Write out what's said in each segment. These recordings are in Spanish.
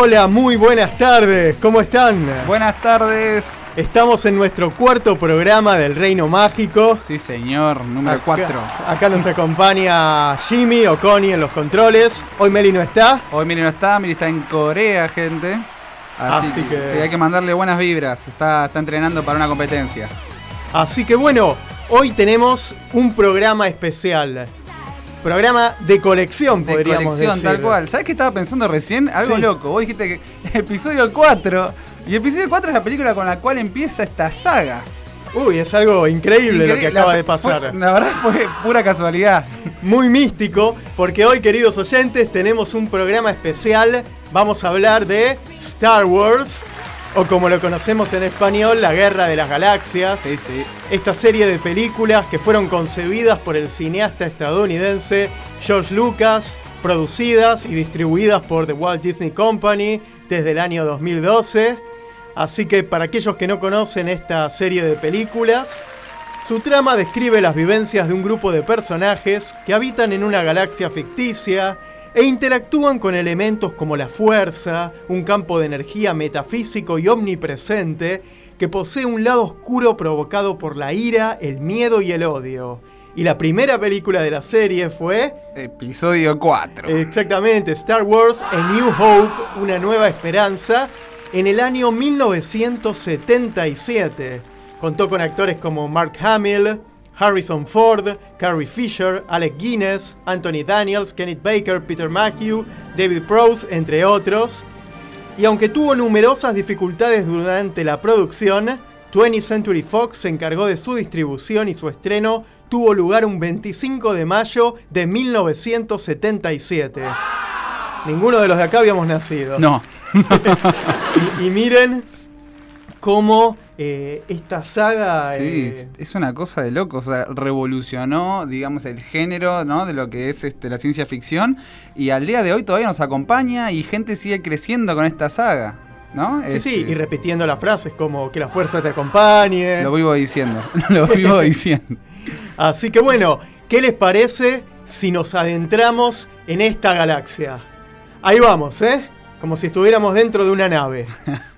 Hola, muy buenas tardes, ¿cómo están? Buenas tardes. Estamos en nuestro cuarto programa del Reino Mágico. Sí, señor, número 4. Acá nos acompaña Jimmy o Connie en los controles. Hoy Meli no está. Hoy Meli no está, Meli está en Corea, gente. Así, que, Sí, hay que mandarle buenas vibras. Está, está entrenando para una competencia. Así que bueno, hoy tenemos un programa especial. Programa de colección, de podríamos colección, tal cual. ¿Sabes qué estaba pensando recién? Algo loco. Vos dijiste que episodio 4. Y episodio 4 es la película con la cual empieza esta saga. Uy, es algo increíble, lo que acaba de pasar. la verdad fue pura casualidad. Muy místico, porque hoy, queridos oyentes, tenemos un programa especial. Vamos a hablar de Star Wars, o como lo conocemos en español, La Guerra de las Galaxias. Sí, sí. Esta serie de películas que fueron concebidas por el cineasta estadounidense George Lucas, producidas y distribuidas por The Walt Disney Company desde el año 2012. Así que para aquellos que no conocen esta serie de películas, su trama describe las vivencias de un grupo de personajes que habitan en una galaxia ficticia e interactúan con elementos como la fuerza, un campo de energía metafísico y omnipresente que posee un lado oscuro provocado por la ira, el miedo y el odio. Y la primera película de la serie fue... Episodio 4. Exactamente, Star Wars A New Hope, una nueva esperanza, en el año 1977. Contó con actores como Mark Hamill, Harrison Ford, Carrie Fisher, Alec Guinness, Anthony Daniels, Kenneth Baker, Peter Mayhew, David Prowse, entre otros. Y aunque tuvo numerosas dificultades durante la producción, 20th Century Fox se encargó de su distribución y su estreno tuvo lugar un 25 de mayo de 1977. Ninguno de los de acá habíamos nacido. No. y miren cómo eh, esta saga... Sí, eh, es una cosa de loco, o sea, revolucionó, digamos, el género, ¿no? De lo que es este, la ciencia ficción y al día de hoy todavía nos acompaña y gente sigue creciendo con esta saga. ¿No? Sí, sí, este, y repitiendo las frases como que la fuerza te acompañe. Lo vivo diciendo, lo vivo diciendo. Así que bueno, ¿qué les parece si nos adentramos en esta galaxia? Ahí vamos, ¿eh? Como si estuviéramos dentro de una nave.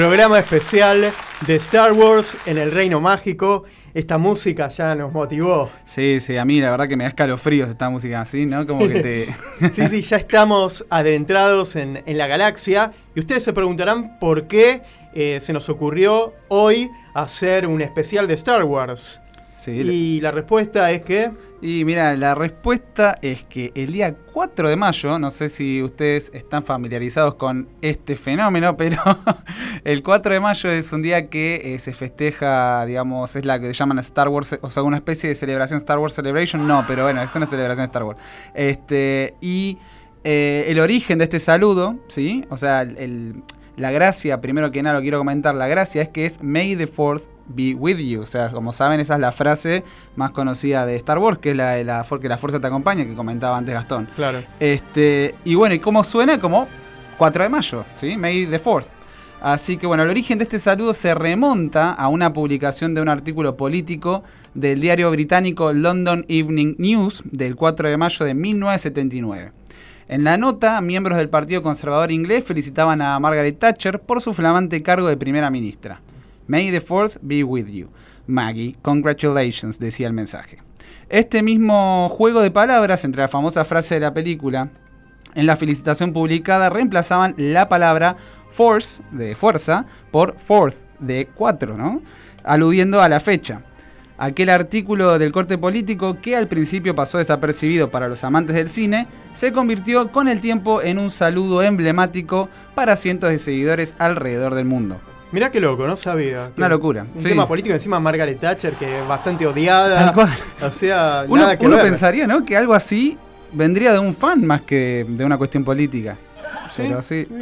Programa especial de Star Wars en el Reino Mágico. Esta música ya nos motivó. Sí, sí, a mí la verdad que me da escalofríos esta música así, ¿no? Como que te... sí, sí, ya estamos adentrados en, en, la galaxia y ustedes se preguntarán por qué eh, se nos ocurrió hoy hacer un especial de Star Wars. Y la respuesta es que... Y mira, la respuesta es que el día 4 de mayo, no sé si ustedes están familiarizados con este fenómeno, pero el 4 de mayo es un día que eh, se festeja, digamos, es la que llaman Star Wars, o sea, una especie de celebración Star Wars Celebration, no, pero bueno, es una celebración de Star Wars. Este, y eh, el origen de este saludo, ¿sí? O sea, el la gracia, primero que nada lo quiero comentar, la gracia es que es May the Fourth be with you. O sea, como saben, esa es la frase más conocida de Star Wars, que es la de la, que la fuerza te acompaña, que comentaba antes Gastón. Claro. Este, y bueno, ¿y cómo suena? Como 4 de mayo, ¿sí? May the Fourth. Así que bueno, el origen de este saludo se remonta a una publicación de un artículo político del diario británico London Evening News del 4 de mayo de 1979. En la nota, miembros del Partido Conservador inglés felicitaban a Margaret Thatcher por su flamante cargo de primera ministra. May the Fourth be with you. Maggie, congratulations, decía el mensaje. Este mismo juego de palabras entre la famosa frase de la película, en la felicitación publicada reemplazaban la palabra force, de fuerza, por fourth, de cuatro, ¿no? Aludiendo a la fecha aquel artículo del corte político que al principio pasó desapercibido para los amantes del cine, se convirtió con el tiempo en un saludo emblemático para cientos de seguidores alrededor del mundo. Mirá qué loco, no sabía. Una locura. Un tema político encima Margaret Thatcher, que es bastante odiada. Tal cual. O sea, uno, nada que uno pensaría, ¿no? Que algo así vendría de un fan más que de una cuestión política.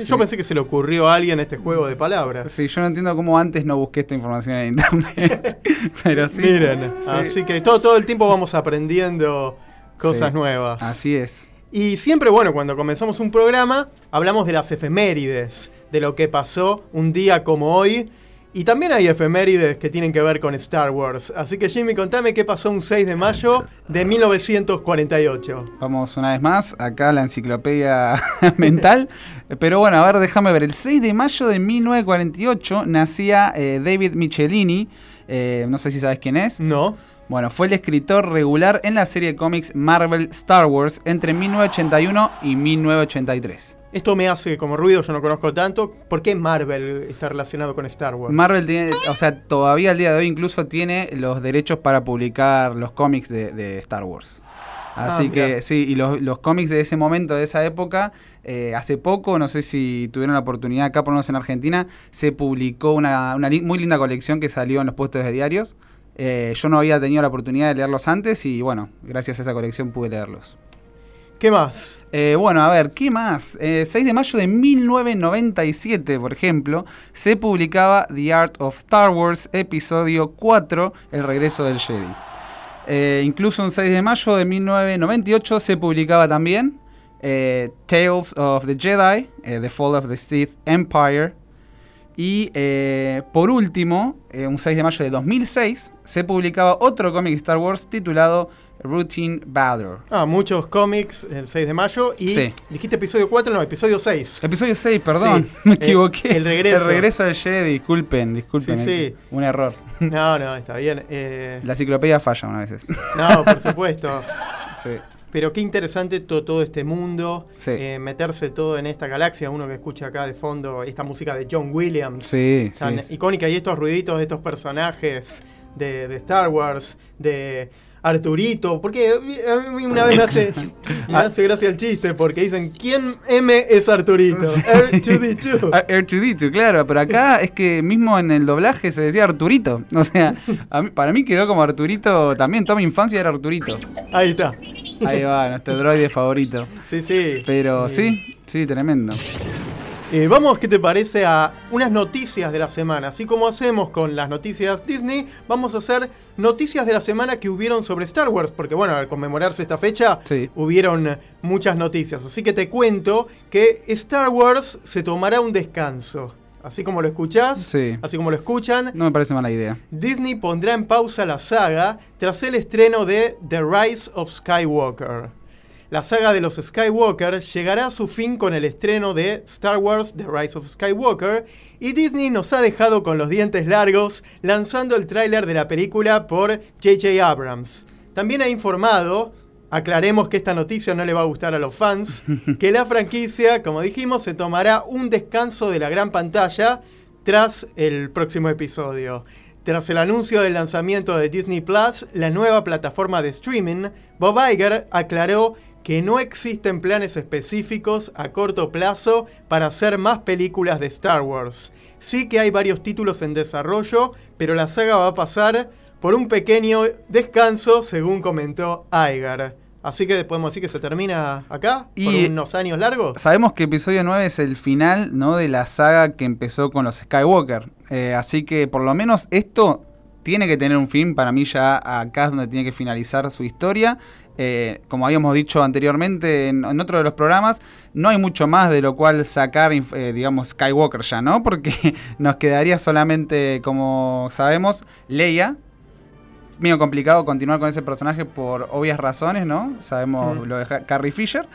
Yo pensé que se le ocurrió a alguien este juego de palabras. Sí, yo no entiendo cómo antes no busqué esta información en internet. pero sí. Miren, así que todo, todo el tiempo vamos aprendiendo cosas nuevas. Así es. Y siempre, bueno, cuando comenzamos un programa, hablamos de las efemérides, de lo que pasó un día como hoy y también hay efemérides que tienen que ver con Star Wars. Así que Jimmy, contame qué pasó un 6 de mayo de 1948. Vamos una vez más, acá la enciclopedia mental. Pero bueno, a ver, déjame ver. El 6 de mayo de 1948 nacía eh, David Michelini. Eh, no sé si sabes quién es. No. Bueno, fue el escritor regular en la serie de cómics Marvel Star Wars entre 1981 y 1983. Esto me hace como ruido, yo no conozco tanto. ¿Por qué Marvel está relacionado con Star Wars? Marvel tiene, o sea, todavía al día de hoy incluso tiene los derechos para publicar los cómics de, Star Wars. Así ah, que sí, y los, cómics de ese momento, de esa época, eh, hace poco, no sé si tuvieron la oportunidad acá, por lo menos en Argentina, se publicó una, una muy linda colección que salió en los puestos de diarios. Eh, yo no había tenido la oportunidad de leerlos antes y bueno, gracias a esa colección pude leerlos. ¿Qué más? Eh, bueno, a ver, ¿qué más? 6 eh, de mayo de 1997, por ejemplo, se publicaba The Art of Star Wars, episodio 4, El regreso del Jedi. Eh, incluso un 6 de mayo de 1998 se publicaba también Tales of the Jedi, The Fall of the Sith Empire. Y por último, un 6 de mayo de 2006, se publicaba otro cómic Star Wars titulado Routine Valor. Ah, muchos cómics el 6 de mayo. Y dijiste episodio 4, no, episodio 6. Episodio 6, perdón, me equivoqué. El, regreso. El regreso del Jedi, disculpen, disculpen. Sí, sí. Un error. No, no, está bien. Eh. La enciclopedia falla una veces. No, por supuesto. sí. Pero qué interesante todo, todo este mundo, eh, meterse todo en esta galaxia. Uno que escucha acá de fondo esta música de John Williams, sí, tan icónica, y estos ruiditos de estos personajes de, de Star Wars, de Arturito, porque a mí una vez me hace, me hace gracia el chiste, porque dicen, ¿quién M es Arturito? R2D2. R2D2, claro, pero acá es que mismo en el doblaje se decía Arturito. O sea, para mí quedó como Arturito también, toda mi infancia era Arturito. Ahí está. Ahí va, nuestro droide favorito. Sí, sí. Pero sí, sí, tremendo. Eh, vamos, ¿qué te parece? A unas noticias de la semana. Así como hacemos con las noticias Disney, vamos a hacer noticias de la semana que hubieron sobre Star Wars. Porque bueno, al conmemorarse esta fecha, hubieron muchas noticias. Así que te cuento que Star Wars se tomará un descanso. Así como lo escuchás, así como lo escuchan. No me parece mala idea. Disney pondrá en pausa la saga tras el estreno de The Rise of Skywalker. La saga de los Skywalker llegará a su fin con el estreno de Star Wars The Rise of Skywalker y Disney nos ha dejado con los dientes largos lanzando el tráiler de la película por JJ Abrams. También ha informado, aclaremos que esta noticia no le va a gustar a los fans, que la franquicia, como dijimos, se tomará un descanso de la gran pantalla tras el próximo episodio. Tras el anuncio del lanzamiento de Disney Plus, la nueva plataforma de streaming, Bob Iger aclaró que no existen planes específicos a corto plazo para hacer más películas de Star Wars. Sí que hay varios títulos en desarrollo, pero la saga va a pasar por un pequeño descanso, según comentó Iger. Así que podemos decir que se termina acá, y por unos años largos. Sabemos que episodio 9 es el final ¿no? de la saga que empezó con los Skywalker. Eh, así que por lo menos esto tiene que tener un fin. Para mí ya acá es donde tiene que finalizar su historia. Eh, como habíamos dicho anteriormente en, otro de los programas, no hay mucho más de lo cual sacar, eh, digamos, Skywalker ya, ¿no? Porque nos quedaría solamente, como sabemos, Leia, medio complicado continuar con ese personaje por obvias razones, ¿no? Sabemos lo de Carrie Fisher.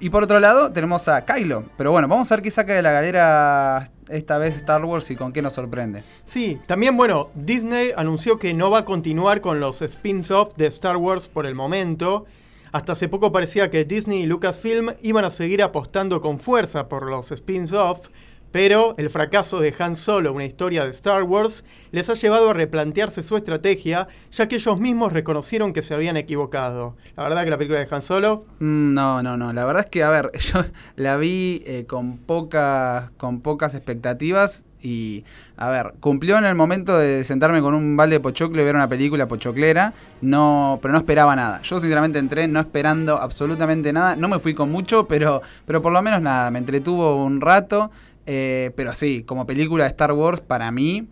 Y por otro lado, tenemos a Kylo. Pero bueno, vamos a ver qué saca de la galera esta vez Star Wars y con qué nos sorprende. Sí, también, bueno, Disney anunció que no va a continuar con los spin-offs de Star Wars por el momento. Hasta hace poco parecía que Disney y Lucasfilm iban a seguir apostando con fuerza por los spin-offs, pero el fracaso de Han Solo, una historia de Star Wars, les ha llevado a replantearse su estrategia, ya que ellos mismos reconocieron que se habían equivocado. La verdad que la película de Han Solo... Mm, no, no, no. La verdad es que, a ver, yo la vi eh, con, pocas, con pocas expectativas y, a ver, cumplió en el momento de sentarme con un balde de pochoclo y ver una película pochoclera, no, pero no esperaba nada. Yo sinceramente entré no esperando absolutamente nada. No me fui con mucho, pero, pero por lo menos nada. Me entretuvo un rato. Eh, pero sí, como película de Star Wars, para mí,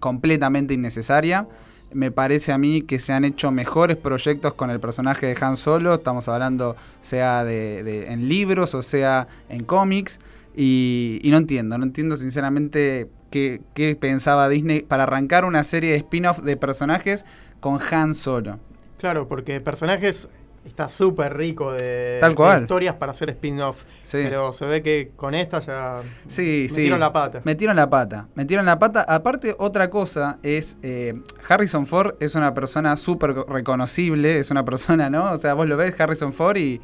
completamente innecesaria. Me parece a mí que se han hecho mejores proyectos con el personaje de Han Solo. Estamos hablando sea de, en libros o sea en cómics. Y, no entiendo, no entiendo sinceramente qué, qué pensaba Disney para arrancar una serie de spin-off de personajes con Han Solo. Claro, porque personajes está súper rico de, historias para hacer spin-off. Pero se ve que con esta ya sí, metieron la pata. Metieron la pata. Metieron la pata. Aparte, otra cosa es. Eh, Harrison Ford es una persona súper reconocible. Es una persona, ¿no? O sea, vos lo ves, Harrison Ford, y,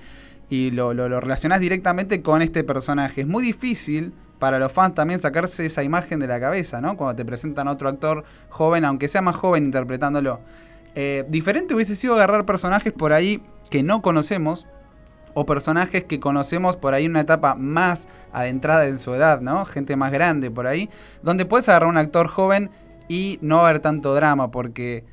y lo, lo, lo relacionás directamente con este personaje. Es muy difícil para los fans también sacarse esa imagen de la cabeza, ¿no? Cuando te presentan otro actor joven, aunque sea más joven interpretándolo. Eh, diferente hubiese sido agarrar personajes por ahí que no conocemos o personajes que conocemos por ahí en una etapa más adentrada en su edad, ¿no? Gente más grande por ahí, donde puedes agarrar un actor joven y no haber tanto drama porque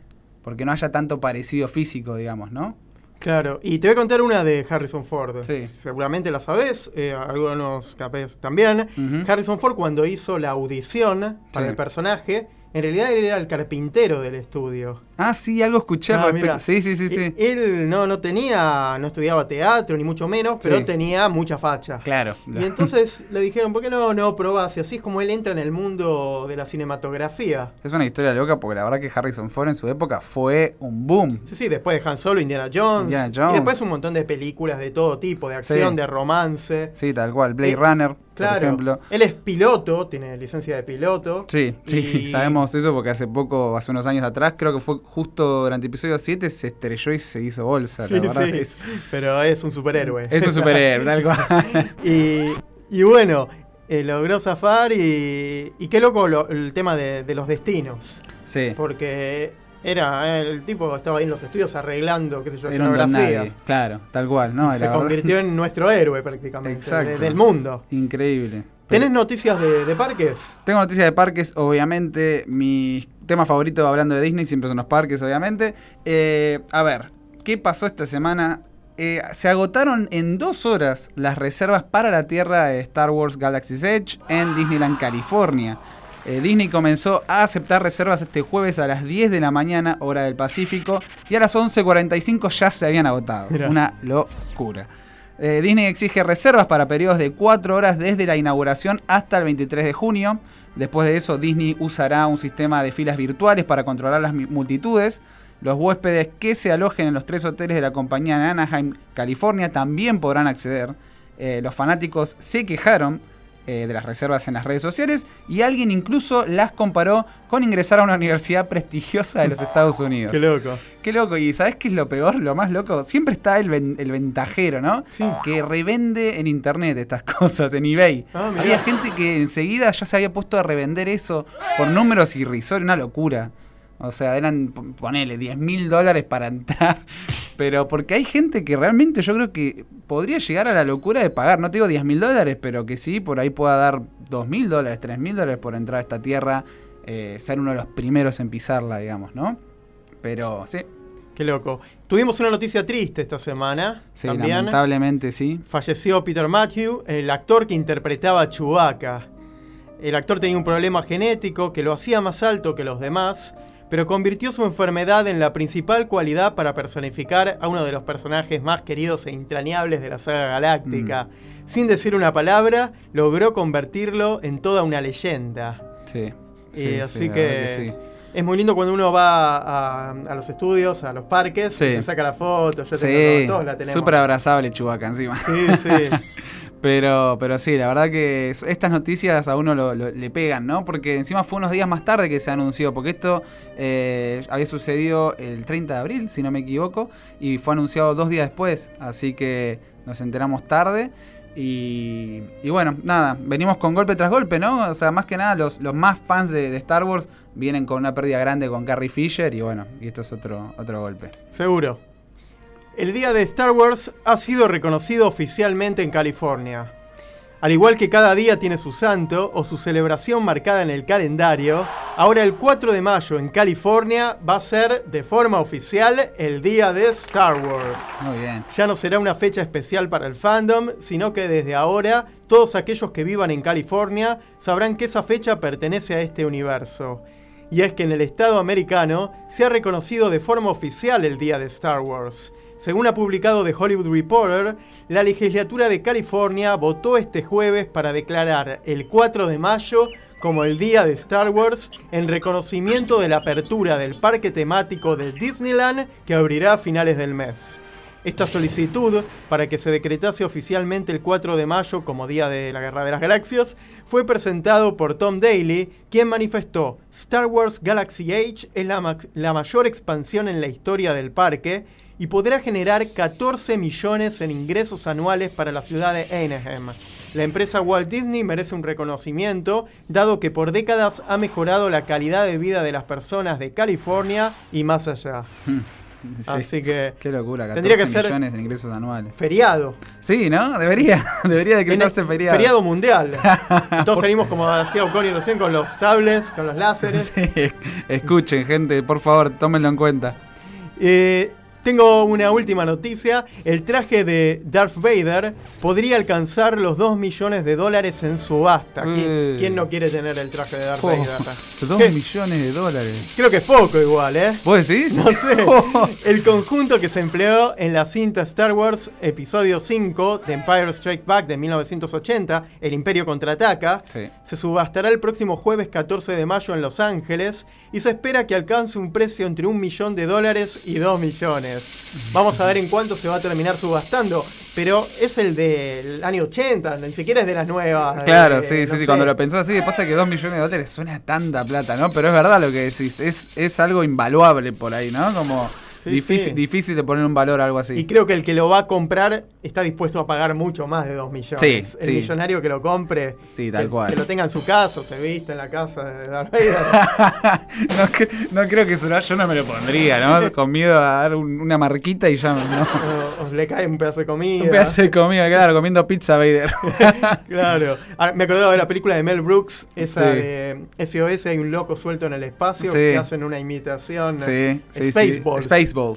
porque no haya tanto parecido físico, digamos, ¿no? Claro, y te voy a contar una de Harrison Ford. Sí. Seguramente la sabes, eh, algunos capes también. Harrison Ford cuando hizo la audición para el personaje, en realidad él era el carpintero del estudio. Ah, sí, algo escuché ah, Sí, sí, sí, sí. Él no, no tenía, no estudiaba teatro, ni mucho menos, pero tenía mucha facha. Claro. Y entonces le dijeron, ¿por qué no, no probás? Y así es como él entra en el mundo de la cinematografía. Es una historia loca porque la verdad que Harrison Ford en su época fue un boom. Sí, sí, después de Han Solo, Indiana Jones. Indiana Jones. Y después un montón de películas de todo tipo, de acción, de romance. Sí, tal cual. Blade Runner. Claro, por ejemplo. él es piloto, tiene licencia de piloto. Sí, sí, sabemos eso porque hace poco, hace unos años atrás, creo que fue justo durante el episodio 7, se estrelló y se hizo bolsa, la verdad. Sí, pero es un superhéroe. Es un superhéroe, tal cual. y, bueno, eh, logró zafar y, y qué loco el tema de, de los destinos. Sí. Porque era, el tipo estaba ahí en los estudios arreglando, qué sé yo, escenografía. Claro, tal cual, ¿no? Se convirtió en nuestro héroe prácticamente, del mundo. Increíble. ¿Tenés noticias de, parques? Tengo noticias de parques, obviamente. Mi tema favorito hablando de Disney siempre son los parques, obviamente. Eh, a ver, ¿qué pasó esta semana? Eh, se agotaron en dos horas las reservas para la Tierra de Star Wars Galaxy's Edge en Disneyland, California. Eh, Disney comenzó a aceptar reservas este jueves a las 10 de la mañana, hora del Pacífico, y a las 11.45 ya se habían agotado. Una locura. Eh, Disney exige reservas para periodos de 4 horas desde la inauguración hasta el 23 de junio. Después de eso, Disney usará un sistema de filas virtuales para controlar las multitudes. Los huéspedes que se alojen en los tres hoteles de la compañía en Anaheim, California, también podrán acceder. Eh, los fanáticos se quejaron eh, de las reservas en las redes sociales y alguien incluso las comparó con ingresar a una universidad prestigiosa de los Estados Unidos. Qué loco. Qué loco. ¿Y sabes qué es lo peor? Lo más loco. Siempre está el, ven- el ventajero, ¿no? Sí. Que revende en internet estas cosas, en eBay. Ah. Había gente que enseguida ya se había puesto a revender eso por números irrisorios, una locura. O sea, eran, ponele, 10 mil dólares para entrar. Pero porque hay gente que realmente yo creo que podría llegar a la locura de pagar, no te digo 10 mil dólares, pero que sí, por ahí pueda dar 2 mil dólares, 3 mil dólares por entrar a esta tierra, eh, ser uno de los primeros en pisarla, digamos, ¿no? Pero sí, Qué loco. Tuvimos una noticia triste esta semana. sí, también. lamentablemente sí. Falleció Peter Matthew, el actor que interpretaba a Chewbacca. El actor tenía un problema genético que lo hacía más alto que los demás, pero convirtió su enfermedad en la principal cualidad para personificar a uno de los personajes más queridos e entrañables de la saga galáctica. Sin decir una palabra, logró convertirlo en toda una leyenda. Sí. sí, Y sí, así la que, sí. es muy lindo cuando uno va a, a los estudios, a los parques, y se saca la foto. Sí, tengo, todos la tenemos. súper abrazable Chubaca encima. Sí, sí. Pero, pero sí, la verdad que es- estas noticias a uno lo- lo- le pegan, ¿no? Porque encima fue unos días más tarde que se anunció, porque esto eh, había sucedido el 30 de abril, si no me equivoco, y fue anunciado dos días después, así que nos enteramos tarde. Y, y bueno, nada, venimos con golpe tras golpe, ¿no? O sea, más que nada los, los más fans de, de Star Wars vienen con una pérdida grande con Carrie Fisher y bueno, y esto es otro, otro golpe. Seguro. El día de Star Wars ha sido reconocido oficialmente en California. Al igual que cada día tiene su santo o su celebración marcada en el calendario, ahora el 4 de mayo en California va a ser de forma oficial el día de Star Wars. Muy bien. Ya no será una fecha especial para el fandom, sino que desde ahora todos aquellos que vivan en California sabrán que esa fecha pertenece a este universo. Y es que en el estado americano se ha reconocido de forma oficial el día de Star Wars. Según ha publicado The Hollywood Reporter, la legislatura de California votó este jueves para declarar el 4 de mayo como el día de Star Wars en reconocimiento de la apertura del parque temático de Disneyland que abrirá a finales del mes. Esta solicitud, para que se decretase oficialmente el 4 de mayo como Día de la Guerra de las Galaxias, fue presentado por Tom Daly, quien manifestó, Star Wars Galaxy Age es la, ma- la mayor expansión en la historia del parque y podrá generar 14 millones en ingresos anuales para la ciudad de Anaheim. La empresa Walt Disney merece un reconocimiento, dado que por décadas ha mejorado la calidad de vida de las personas de California y más allá. Sí. Así que Qué locura, 14 Tendría que ser- millones en ingresos anuales. feriado. Sí, ¿no? Debería, debería decretarse feriado. Feriado mundial. Todos salimos, como decía Oconi recién, con los sables, con los láseres. Sí, escuchen, gente, por favor, tómenlo en cuenta. Eh, tengo una última noticia. El traje de Darth Vader podría alcanzar los 2 millones de dólares en subasta. ¿Qui- Eh. ¿Quién no quiere tener el traje de Darth Oh, Vader? dos ¿Qué? millones de dólares. Creo que es poco igual, ¿eh? ¿Vos decís? No sé. El conjunto que se empleó en la cinta Star Wars Episodio 5 de Empire Strike Back de 1980, El Imperio contraataca, Sí. se subastará el próximo jueves 14 de mayo en Los Ángeles y se espera que alcance un precio entre un millón de dólares y dos millones. Vamos a ver en cuánto se va a terminar subastando, pero es el del año 80, ni siquiera es de las nuevas. Claro, eh, sí, sí, no sí, sé. cuando lo pensás así, pasa que dos millones de dólares suena tanta plata, ¿no? Pero es verdad lo que decís, es, es algo invaluable por ahí, ¿no? Como Sí, difícil, sí. difícil de poner un valor a algo así. Y creo que el que lo va a comprar está dispuesto a pagar mucho más de 2 millones. Sí, el millonario que lo compre, Sí, tal que, cual. que lo tenga en su casa, o se viste en la casa de Darth Vader. no, cre- no creo que será, yo no me lo pondría, ¿no? Con miedo a dar un- una marquita y ya no. o, o le cae un pedazo de comida. Un pedazo de comida, claro, comiendo pizza Vader. claro. Ah, me acordaba de la película de Mel Brooks, esa de SOS, hay un loco suelto en el espacio que hacen una imitación. Sí, sí, sí. Spaceballs.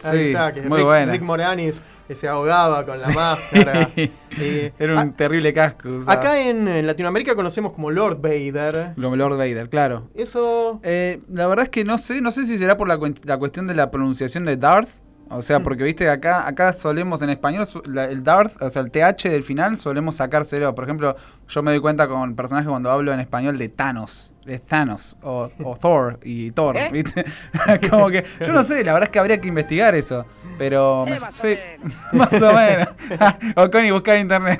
Ahí sí. está, que Muy Rick, buena. Rick Moranis que se ahogaba con la máscara. Y- Era un terrible casco. acá en, en Latinoamérica conocemos como Lord Vader. Lo- Lord Vader, claro. Eso Eh, la verdad es que no sé, no sé si será por la, la cuestión de la pronunciación de Darth. O sea, Mm. porque viste acá, acá solemos en español, la- el Darth, o sea, el TH del final, solemos sacárselo. Por ejemplo, yo me doy cuenta con personajes cuando hablo en español de Thanos de Thanos o, o Thor y Thor, ¿Eh? ¿viste? Como que, yo no sé, la verdad es que habría que investigar eso. Pero me- Eh, más o sí, menos. más o menos. o con y buscar en internet.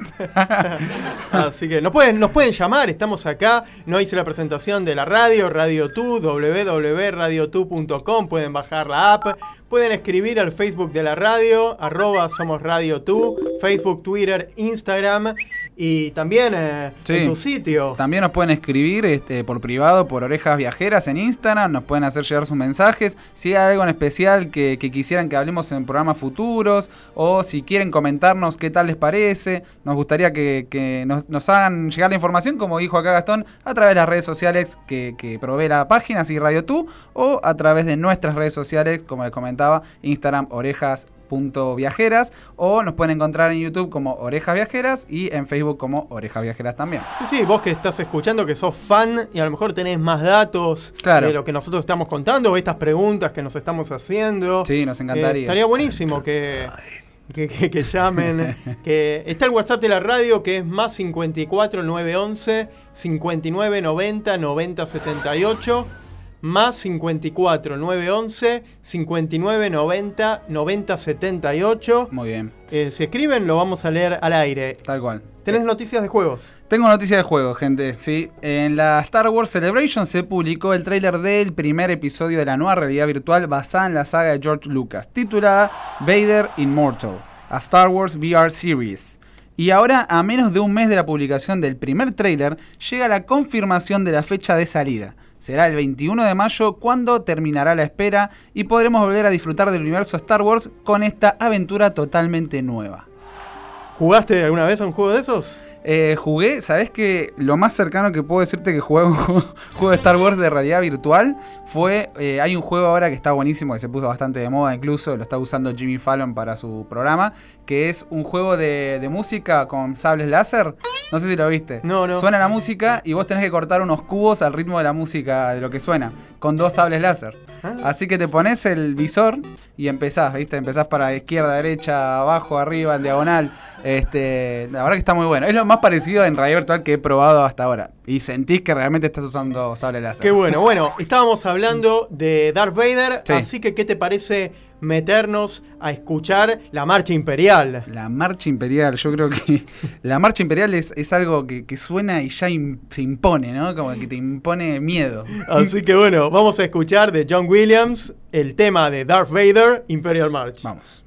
Así que nos pueden, nos pueden llamar, estamos acá. No hice la presentación de la radio, Radio 2, www.radio2.com. Pueden bajar la app, pueden escribir al Facebook de la radio, arroba somos Radio 2, Facebook, Twitter, Instagram y también eh, Sí. en tu sitio. También nos pueden escribir este, por privado, por orejas viajeras en Instagram, nos pueden hacer llegar sus mensajes. Si hay algo en especial que, que quisieran que hablemos en programas futuros, o si quieren comentarnos qué tal les parece, nos gustaría que, que nos, nos hagan llegar la información, como dijo acá Gastón, a través de las redes sociales que, que provee la página, así Radio Tú, o a través de nuestras redes sociales, como les comentaba, Instagram, orejas punto viajeras o nos pueden encontrar en YouTube como Orejas Viajeras y en Facebook como Orejas Viajeras también. Sí, sí, vos que estás escuchando, que sos fan y a lo mejor tenés más datos Claro. de lo que nosotros estamos contando, o estas preguntas que nos estamos haciendo. Sí, nos Eh, encantaría. estaría buenísimo que, que, que- que llamen. que está el WhatsApp de la radio que es más 54 911 59 90 90 78. Más 54 911 59 90 90 78. Muy bien, Eh, si escriben, lo vamos a leer al aire. tal cual. ¿Tenés noticias de juegos? Tengo noticia de juego, gente. Sí, en la Star Wars Celebration se publicó el tráiler del primer episodio de la nueva realidad virtual basada en la saga de George Lucas, titulada Vader Immortal, a Star Wars VR Series. Y ahora, a menos de un mes de la publicación del primer tráiler, llega la confirmación de la fecha de salida. Será el 21 de mayo cuando terminará la espera y podremos volver a disfrutar del universo Star Wars con esta aventura totalmente nueva. ¿Jugaste alguna vez a un juego de esos? Eh, jugué, ¿sabes que Lo más cercano que puedo decirte que jugué un juego, juego de Star Wars de realidad virtual fue. eh, hay un juego ahora que está buenísimo, que se puso bastante de moda incluso, lo está usando Jimmy Fallon para su programa, que es un juego de, de música con sables láser. No sé si lo viste. No, no. Suena la música y vos tenés que cortar unos cubos al ritmo de la música, de lo que suena, con dos sables láser. Ah. Así que te pones el visor y empezás, ¿viste? Empezás para izquierda, derecha, abajo, arriba, en diagonal. Este, la verdad que está muy bueno. Es lo más parecido en realidad virtual que he probado hasta ahora. Y sentís que realmente estás usando sable láser. Qué bueno. Bueno, estábamos hablando de Darth Vader, Sí. así que ¿qué te parece meternos a escuchar la marcha imperial? La marcha imperial, yo creo que la marcha imperial es, es algo que, que suena y ya se impone, ¿no? Como que te impone miedo. Así que bueno, vamos a escuchar de John Williams el tema de Darth Vader, Imperial March. Vamos.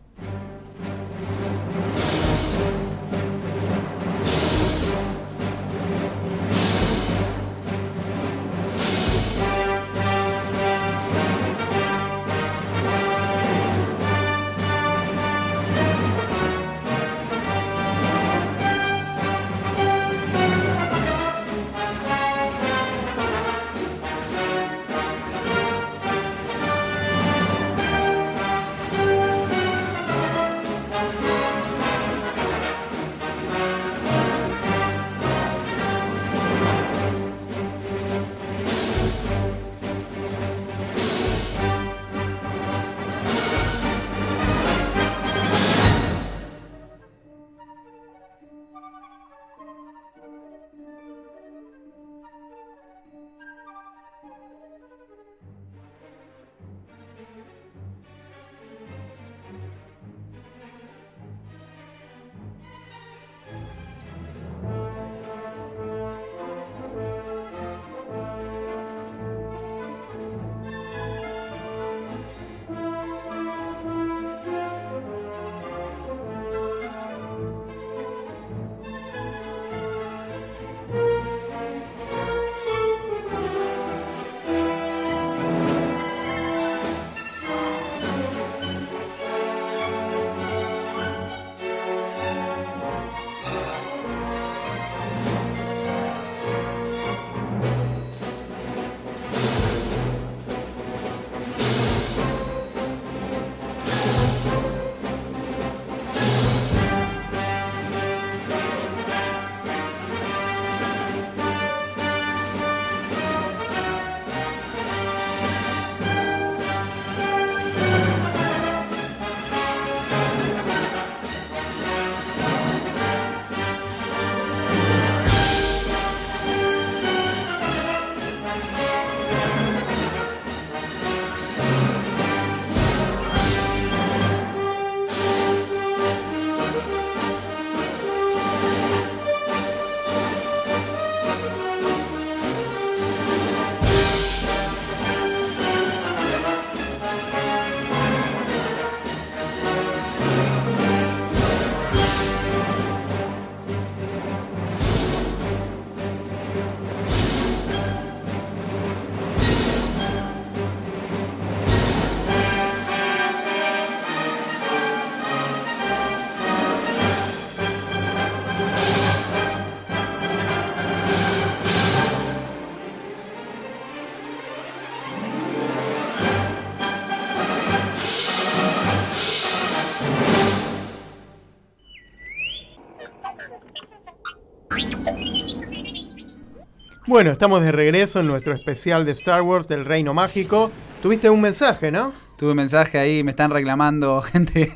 Bueno, estamos de regreso en nuestro especial de Star Wars del Reino Mágico. Tuviste un mensaje, ¿no? Tuve un mensaje ahí, me están reclamando gente.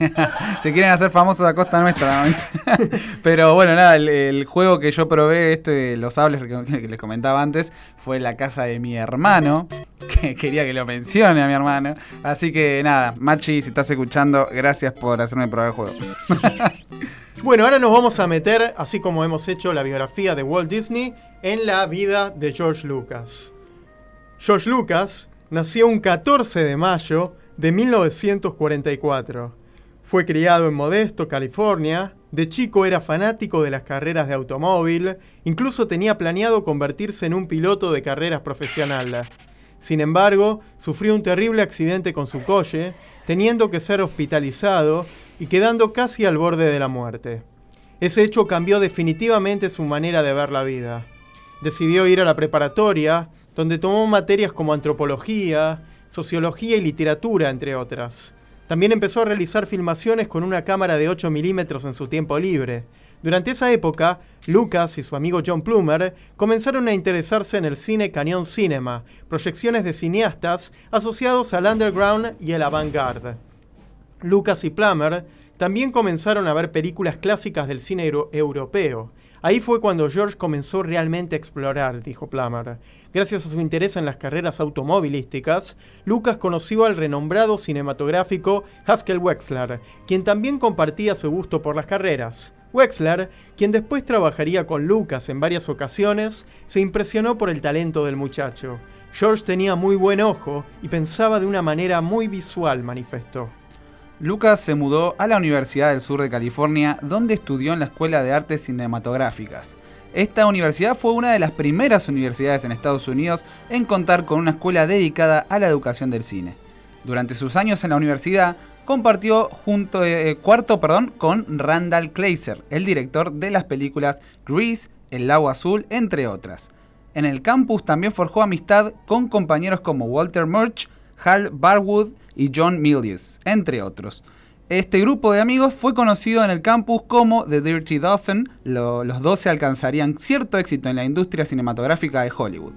Se quieren hacer famosos a costa nuestra. Pero bueno, nada, el, juego que yo probé, este, los sables que, les comentaba antes, fue la casa de mi hermano. Que quería que lo mencione a mi hermano. Así que nada, Machi, si estás escuchando, gracias por hacerme probar el juego. Bueno, ahora nos vamos a meter, así como hemos hecho la biografía de Walt Disney, en la vida de George Lucas. George Lucas nació un 14 de mayo de 1944. Fue criado en Modesto, California. De chico era fanático de las carreras de automóvil, incluso tenía planeado convertirse en un piloto de carreras profesional. Sin embargo, sufrió un terrible accidente con su coche, teniendo que ser hospitalizado y quedando casi al borde de la muerte. Ese hecho cambió definitivamente su manera de ver la vida. Decidió ir a la preparatoria, donde tomó materias como antropología, sociología y literatura, entre otras. También empezó a realizar filmaciones con una cámara de 8 milímetros en su tiempo libre. Durante esa época, Lucas y su amigo John Plumer comenzaron a interesarse en el cine Canyon Cinema, proyecciones de cineastas asociados al underground y el avant-garde. Lucas y Plummer también comenzaron a ver películas clásicas del cine europeo. Ahí fue cuando George comenzó realmente a explorar, dijo Plummer. Gracias a su interés en las carreras automovilísticas, Lucas conoció al renombrado cinematográfico Haskell Wexler, quien también compartía su gusto por las carreras. Wexler, quien después trabajaría con Lucas en varias ocasiones, se impresionó por el talento del muchacho. George tenía muy buen ojo y pensaba de una manera muy visual, manifestó. Lucas se mudó a la Universidad del Sur de California, donde estudió en la Escuela de Artes Cinematográficas. Esta universidad fue una de las primeras universidades en Estados Unidos en contar con una escuela dedicada a la educación del cine. Durante sus años en la universidad, compartió junto, eh, cuarto perdón, con Randall Kleiser, el director de las películas Grease, El Lago Azul, entre otras. En el campus también forjó amistad con compañeros como Walter Murch, Hal Barwood y John Milius, entre otros. Este grupo de amigos fue conocido en el campus como The Dirty Dozen. los 12 alcanzarían cierto éxito en la industria cinematográfica de Hollywood.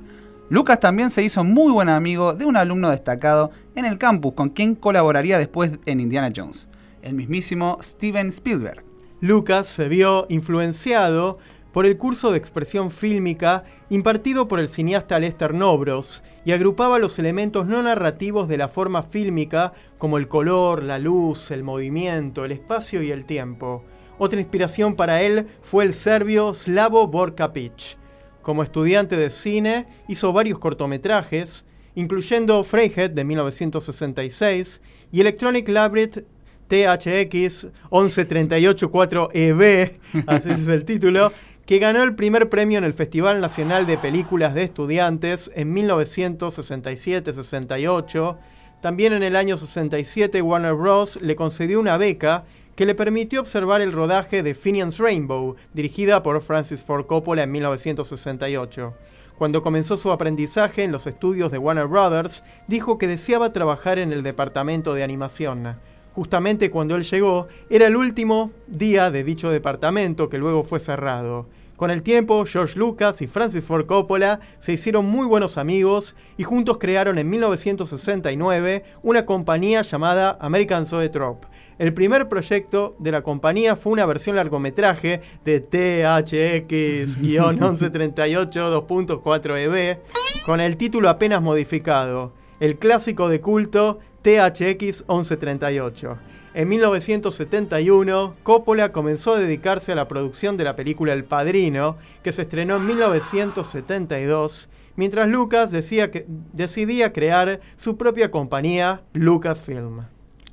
Lucas también se hizo muy buen amigo de un alumno destacado en el campus con quien colaboraría después en Indiana Jones, el mismísimo Steven Spielberg. Lucas se vio influenciado por el curso de expresión fílmica impartido por el cineasta Lester Nobros y agrupaba los elementos no narrativos de la forma fílmica como el color, la luz, el movimiento, el espacio y el tiempo. Otra inspiración para él fue el serbio Slavo Borkapic. Como estudiante de cine hizo varios cortometrajes, incluyendo Freiheit de 1966 y Electronic Labyrinth THX 11384EB, e así es el título, que ganó el primer premio en el Festival Nacional de Películas de Estudiantes en 1967-68. También en el año 67 Warner Bros. le concedió una beca que le permitió observar el rodaje de Finian's Rainbow, dirigida por Francis Ford Coppola en 1968. Cuando comenzó su aprendizaje en los estudios de Warner Brothers, dijo que deseaba trabajar en el departamento de animación. Justamente cuando él llegó, era el último día de dicho departamento que luego fue cerrado. Con el tiempo, George Lucas y Francis Ford Coppola se hicieron muy buenos amigos y juntos crearon en 1969 una compañía llamada American Zoetrope. El primer proyecto de la compañía fue una versión largometraje de THX-1138-2.4EB con el título apenas modificado, el clásico de culto THX 1138. En 1971, Coppola comenzó a dedicarse a la producción de la película El Padrino, que se estrenó en 1972, mientras Lucas decía que, decidía crear su propia compañía, Lucasfilm.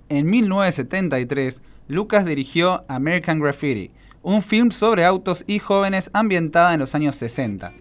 En 1973, Lucas dirigió American Graffiti, un film sobre autos y jóvenes ambientada en los años 60.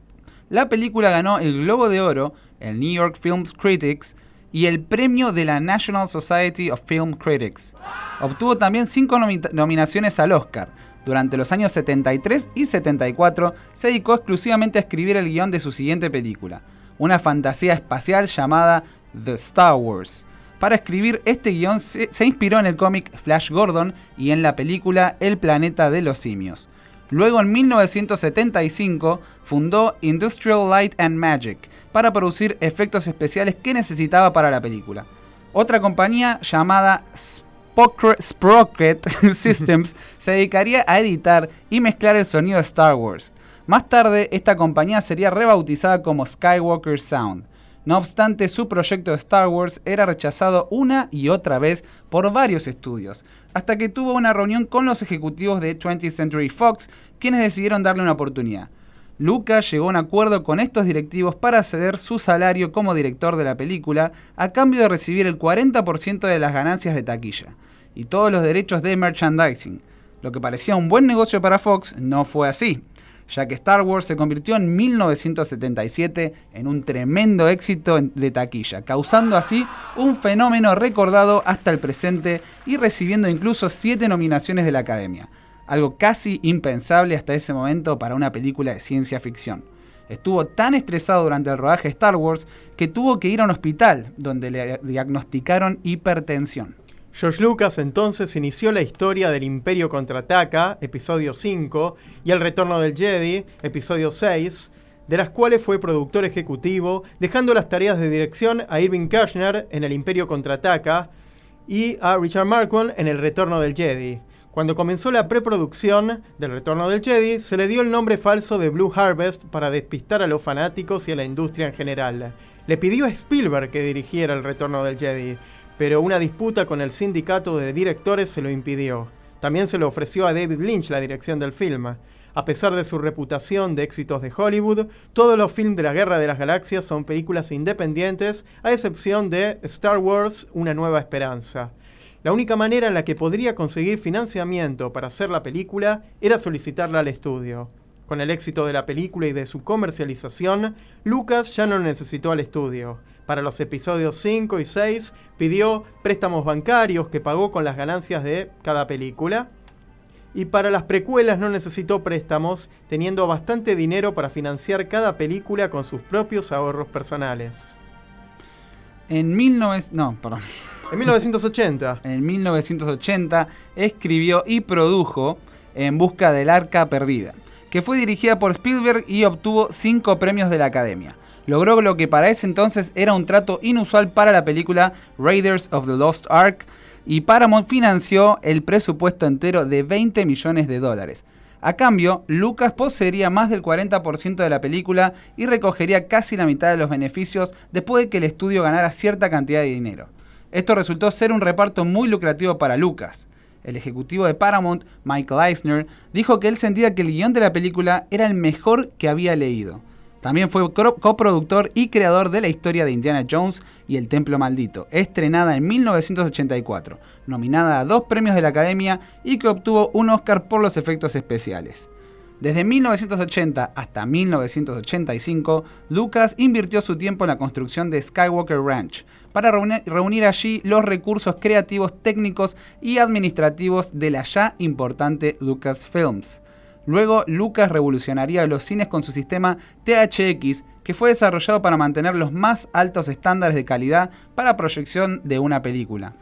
La película ganó el Globo de Oro, el New York Film Critics, y el premio de la National Society of Film Critics. Obtuvo también cinco nominaciones al Oscar. Durante los años 73 y 74 se dedicó exclusivamente a escribir el guion de su siguiente película, una fantasía espacial llamada The Star Wars. Para escribir este guion se, se inspiró en el cómic Flash Gordon y en la película El planeta de los simios. Luego en 1975 fundó Industrial Light and Magic para producir efectos especiales que necesitaba para la película. Otra compañía llamada Sprocket Systems se dedicaría a editar y mezclar el sonido de Star Wars. Más tarde, esta compañía sería rebautizada como Skywalker Sound. No obstante, su proyecto de Star Wars era rechazado una y otra vez por varios estudios, hasta que tuvo una reunión con los ejecutivos de 20th Century Fox, quienes decidieron darle una oportunidad. Lucas llegó a un acuerdo con estos directivos para ceder su salario como director de la película a cambio de recibir el 40% de las ganancias de taquilla y todos los derechos de merchandising. Lo que parecía un buen negocio para Fox no fue así ya que Star Wars se convirtió en 1977 en un tremendo éxito de taquilla, causando así un fenómeno recordado hasta el presente y recibiendo incluso siete nominaciones de la Academia, algo casi impensable hasta ese momento para una película de ciencia ficción. Estuvo tan estresado durante el rodaje de Star Wars que tuvo que ir a un hospital donde le diagnosticaron hipertensión. George Lucas entonces inició la historia del Imperio contraataca, episodio 5, y El retorno del Jedi, episodio 6, de las cuales fue productor ejecutivo, dejando las tareas de dirección a Irving Kirchner en El Imperio contraataca y a Richard Marquand en El retorno del Jedi. Cuando comenzó la preproducción del Retorno del Jedi, se le dio el nombre falso de Blue Harvest para despistar a los fanáticos y a la industria en general. Le pidió a Spielberg que dirigiera El Retorno del Jedi, pero una disputa con el sindicato de directores se lo impidió. También se le ofreció a David Lynch la dirección del film. A pesar de su reputación de éxitos de Hollywood, todos los films de la Guerra de las Galaxias son películas independientes, a excepción de Star Wars Una Nueva Esperanza. La única manera en la que podría conseguir financiamiento para hacer la película era solicitarla al estudio. Con el éxito de la película y de su comercialización, Lucas ya no necesitó al estudio. Para los episodios 5 y 6 pidió préstamos bancarios que pagó con las ganancias de cada película. Y para las precuelas no necesitó préstamos, teniendo bastante dinero para financiar cada película con sus propios ahorros personales. En, 19... no, perdón. En 1980. en 1980 escribió y produjo En Busca del Arca Perdida, que fue dirigida por Spielberg y obtuvo cinco premios de la Academia logró lo que para ese entonces era un trato inusual para la película Raiders of the Lost Ark y Paramount financió el presupuesto entero de 20 millones de dólares. A cambio, Lucas poseería más del 40% de la película y recogería casi la mitad de los beneficios después de que el estudio ganara cierta cantidad de dinero. Esto resultó ser un reparto muy lucrativo para Lucas. El ejecutivo de Paramount, Michael Eisner, dijo que él sentía que el guion de la película era el mejor que había leído. También fue coproductor y creador de la historia de Indiana Jones y El Templo Maldito, estrenada en 1984, nominada a dos premios de la Academia y que obtuvo un Oscar por los efectos especiales. Desde 1980 hasta 1985, Lucas invirtió su tiempo en la construcción de Skywalker Ranch, para reunir allí los recursos creativos, técnicos y administrativos de la ya importante Lucasfilms. Luego, Lucas revolucionaría los cines con su sistema THX, que fue desarrollado para mantener los más altos estándares de calidad para proyección de una película.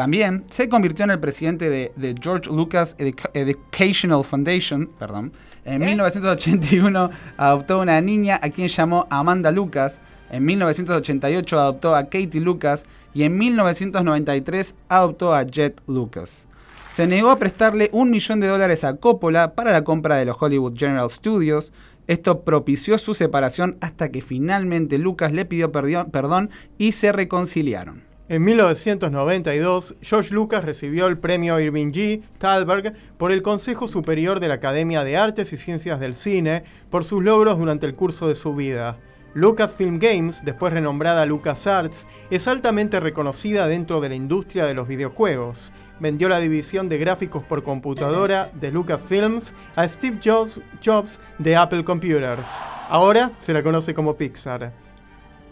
También se convirtió en el presidente de, George Lucas Educational Foundation. Perdón. En 1981 adoptó una niña a quien llamó Amanda Lucas. En 1988 adoptó a Katie Lucas. Y en 1993 adoptó a Jet Lucas se negó a prestarle un millón de dólares a Coppola para la compra de los Hollywood General Studios. Esto propició su separación hasta que finalmente Lucas le pidió perdón y se reconciliaron. En 1992, George Lucas recibió el premio Irving G. Thalberg por el Consejo Superior de la Academia de Artes y Ciencias del Cine por sus logros durante el curso de su vida. Lucasfilm Games, después renombrada LucasArts, es altamente reconocida dentro de la industria de los videojuegos vendió la división de gráficos por computadora de Lucasfilms a Steve Jobs, de Apple Computers. Ahora se la conoce como Pixar.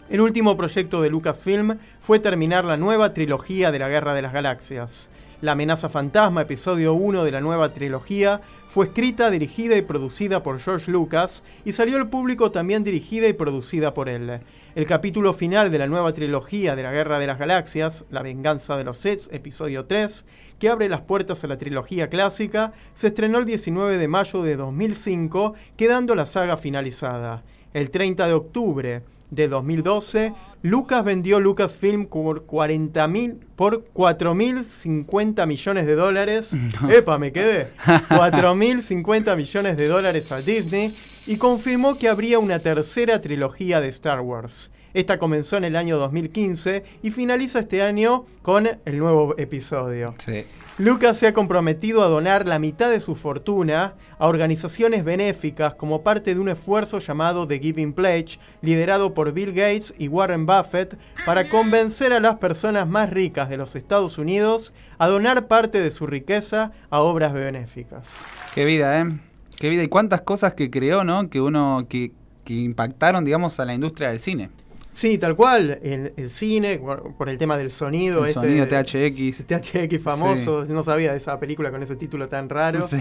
El último proyecto de Lucasfilm fue terminar la nueva trilogía de la Guerra de las Galaxias. La amenaza fantasma, episodio 1 de la nueva trilogía, fue escrita, dirigida y producida por George Lucas y salió al público también dirigida y producida por él. El capítulo final de la nueva trilogía de la Guerra de las Galaxias, La venganza de los Sith, episodio 3, que abre las puertas a la trilogía clásica, se estrenó el 19 de mayo de 2005, quedando la saga finalizada. El 30 de octubre de 2012, Lucas vendió Lucasfilm por 40 por 4.050 millones de dólares. ¡Epa, me quedé! 4.050 millones de dólares a Disney y confirmó que habría una tercera trilogía de Star Wars. Esta comenzó en el año 2015 y finaliza este año con el nuevo episodio. Sí. Lucas se ha comprometido a donar la mitad de su fortuna a organizaciones benéficas como parte de un esfuerzo llamado The Giving Pledge, liderado por Bill Gates y Warren Buffett, para convencer a las personas más ricas de los Estados Unidos a donar parte de su riqueza a obras benéficas. Qué vida, ¿eh? Qué vida y cuántas cosas que creó, ¿no? Que uno que, que impactaron, digamos, a la industria del cine. Sí, tal cual, el, el cine, por, por el tema del sonido. El este, sonido THX. THX famoso, no sabía de esa película con ese título tan raro. Sí.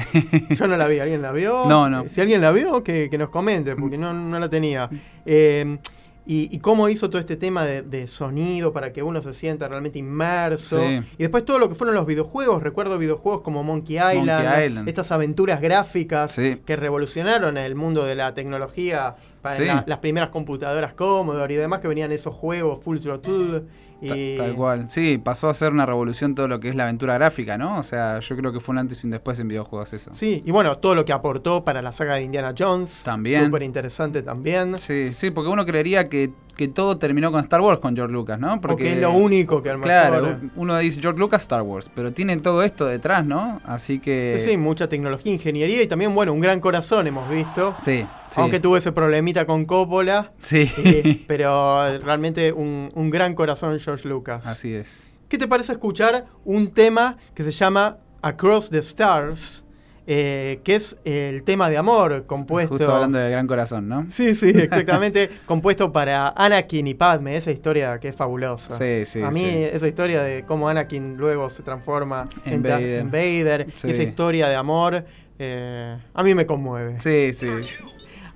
Yo no la vi, ¿alguien la vio? No, no. Si alguien la vio, que, que nos comente, porque no, no la tenía. Eh, y, y cómo hizo todo este tema de, de sonido para que uno se sienta realmente inmerso. Sí. Y después todo lo que fueron los videojuegos, recuerdo videojuegos como Monkey Island, Monkey Island. estas aventuras gráficas Sí. que revolucionaron el mundo de la tecnología para Sí. la- las primeras computadoras Commodore y demás que venían esos juegos Full Throttle. Y, Tal cual. Sí, pasó a ser una revolución todo lo que es la aventura gráfica, ¿no? O sea, yo creo que fue un antes y un después en videojuegos eso. Sí, y bueno, todo lo que aportó para la saga de Indiana Jones. También. Súper interesante también. Sí, sí, porque uno creería que, que todo terminó con Star Wars con George Lucas, ¿no? Porque es lo único que Claro, mejor- uno dice George Lucas Star Wars, pero tiene todo esto detrás, ¿no? Así que. Sí, mucha tecnología, ingeniería y también, bueno, un gran corazón hemos visto. Sí, sí. Aunque tuvo ese problemita con Coppola, Sí. eh, pero realmente un, un gran corazón George Lucas. Así es. ¿Qué te parece escuchar un tema que se llama Across the Stars? eh, que es el tema de amor compuesto. Justo hablando de gran corazón, ¿no? Sí, sí, exactamente. compuesto para Anakin y Padme, esa historia que es fabulosa. Sí, sí, A mí sí. esa historia de cómo Anakin luego se transforma en, Vader. en Vader, Sí. y esa historia de amor, eh, a mí me conmueve. Sí, sí.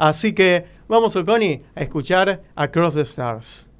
Así que vamos, Oconi, a escuchar Across the Stars.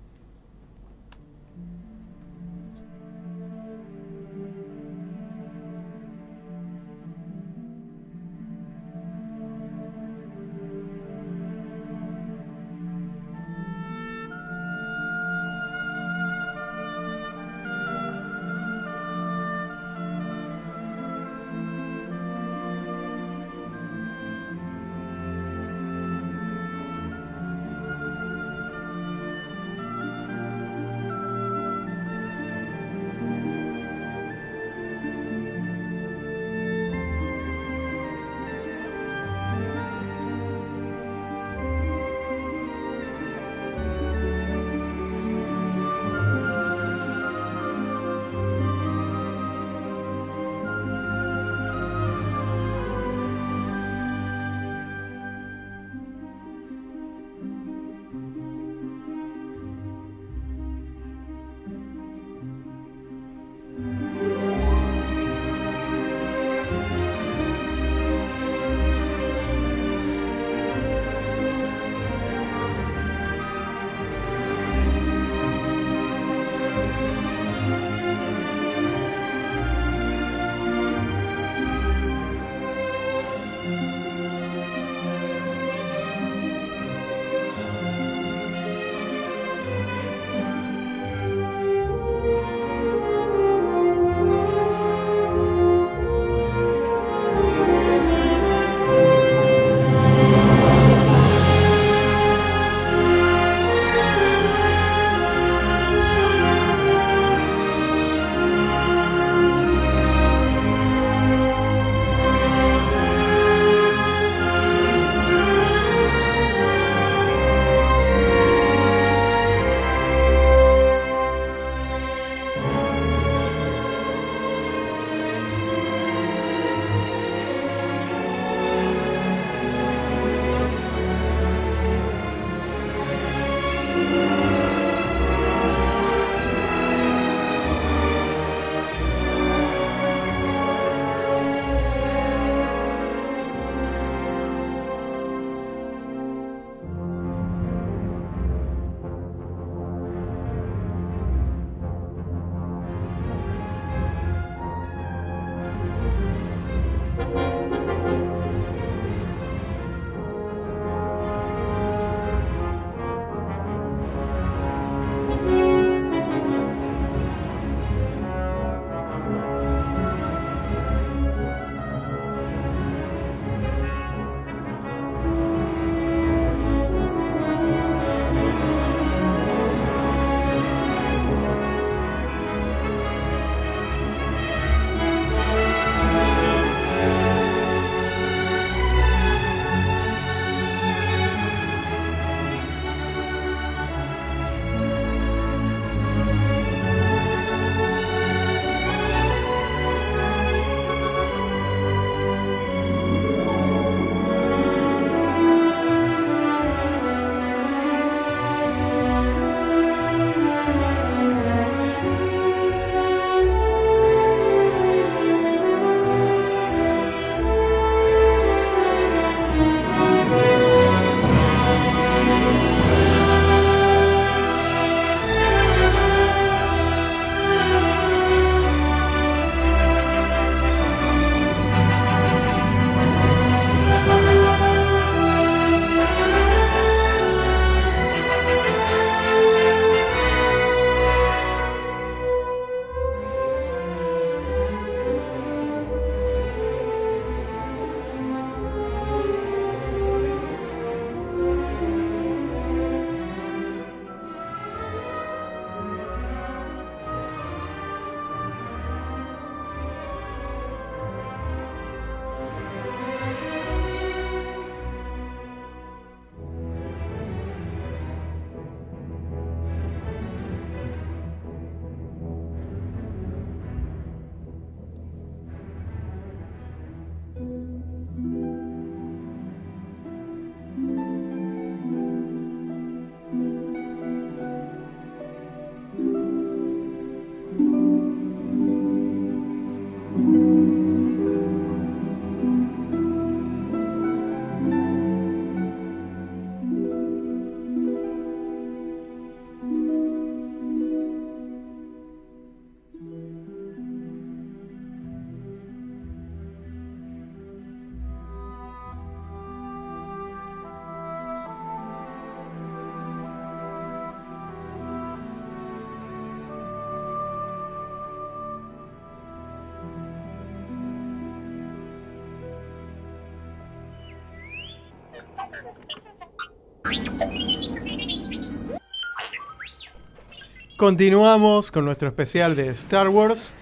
Continuamos con nuestro especial de Star Wars.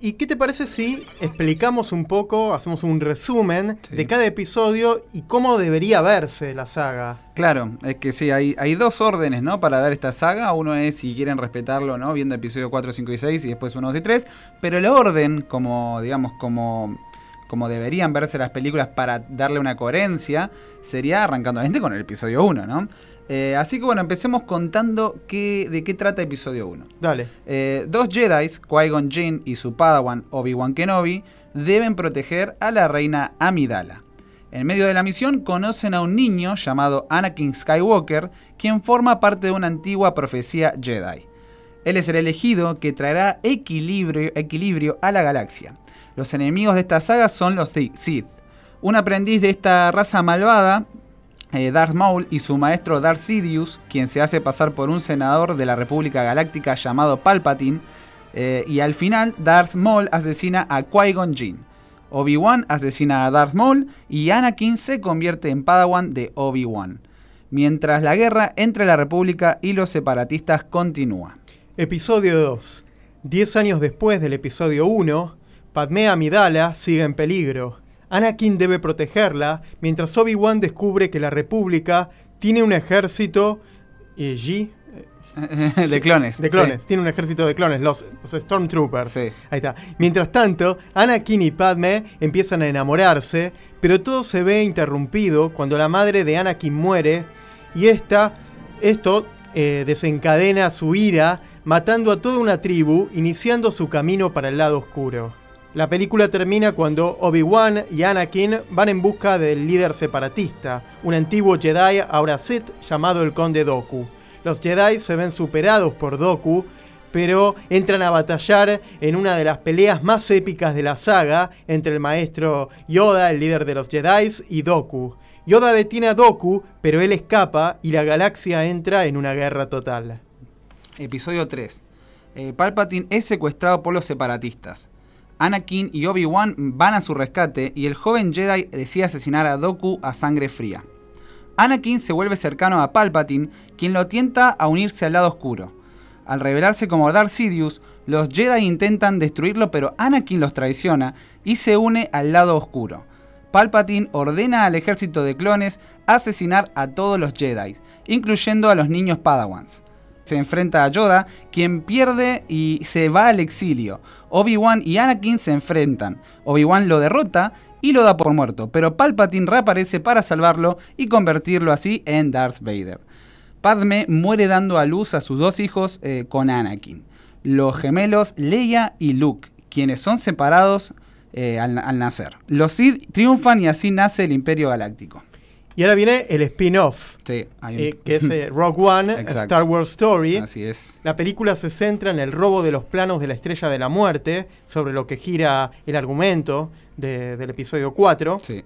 ¿Y qué te parece si explicamos un poco, hacemos un resumen Sí. de cada episodio y cómo debería verse la saga? Claro, es que sí, hay, hay dos órdenes, ¿no? Para ver esta saga. Uno es si quieren respetarlo, ¿no? Viendo episodio 4, 5 y 6 y después 1, 2 y 3. Pero el orden, como, digamos, como, como deberían verse las películas para darle una coherencia, sería arrancando obviamente con el episodio 1, ¿no? Eh, así que bueno, empecemos contando qué, de qué trata episodio 1. Dale. Eh, dos Jedi, Qui-Gon Jinn y su padawan Obi-Wan Kenobi, deben proteger a la reina Amidala. En medio de la misión conocen a un niño llamado Anakin Skywalker, quien forma parte de una antigua profecía Jedi. Él es el elegido que traerá equilibrio, equilibrio a la galaxia. Los enemigos de esta saga son los Sith. Un aprendiz de esta raza malvada, eh, Darth Maul, y su maestro Darth Sidious, quien se hace pasar por un senador de la República Galáctica llamado Palpatine. eh, y al final, Darth Maul asesina a Qui-Gon Jinn. Obi-Wan asesina a Darth Maul y Anakin se convierte en Padawan de Obi-Wan. Mientras la guerra entre la República y los separatistas continúa. Episodio 2. Diez años después del episodio 1, Padmé Amidala sigue en peligro. Anakin debe protegerla, mientras Obi-Wan descubre que la República tiene un ejército... eh, G, de clones. De clones, tiene un ejército de clones, los, los Stormtroopers. Sí. Ahí está. Mientras tanto, Anakin y Padme empiezan a enamorarse, pero todo se ve interrumpido cuando la madre de Anakin muere y esta, esto eh, desencadena su ira, matando a toda una tribu, iniciando su camino para el lado oscuro. La película termina cuando Obi-Wan y Anakin van en busca del líder separatista, un antiguo Jedi ahora Sith llamado el Conde Dooku. Los Jedi se ven superados por Doku, pero entran a batallar en una de las peleas más épicas de la saga entre el maestro Yoda, el líder de los Jedi, y Doku. Yoda detiene a Doku, pero él escapa y la galaxia entra en una guerra total. Episodio 3. Eh, Palpatine es secuestrado por los separatistas. Anakin y Obi-Wan van a su rescate y el joven Jedi decide asesinar a Doku a sangre fría. Anakin se vuelve cercano a Palpatine, quien lo tienta a unirse al lado oscuro. Al revelarse como Darth Sidious, los Jedi intentan destruirlo, pero Anakin los traiciona y se une al lado oscuro. Palpatine ordena al ejército de clones asesinar a todos los Jedi, incluyendo a los niños Padawans. Se enfrenta a Yoda, quien pierde y se va al exilio. Obi-Wan y Anakin se enfrentan. Obi-Wan lo derrota y lo da por muerto, pero Palpatine reaparece para salvarlo y convertirlo así en Darth Vader. Padme muere dando a luz a sus dos hijos eh, con Anakin, los gemelos Leia y Luke, quienes son separados eh, al, al nacer. Los Sith triunfan y así nace el Imperio Galáctico. Y ahora viene el spin-off, Sí, eh, que es eh, Rogue One. Star Wars Story. Así es. La película se centra en el robo de los planos de la Estrella de la Muerte, sobre lo que gira el argumento de- del episodio 4. Sí.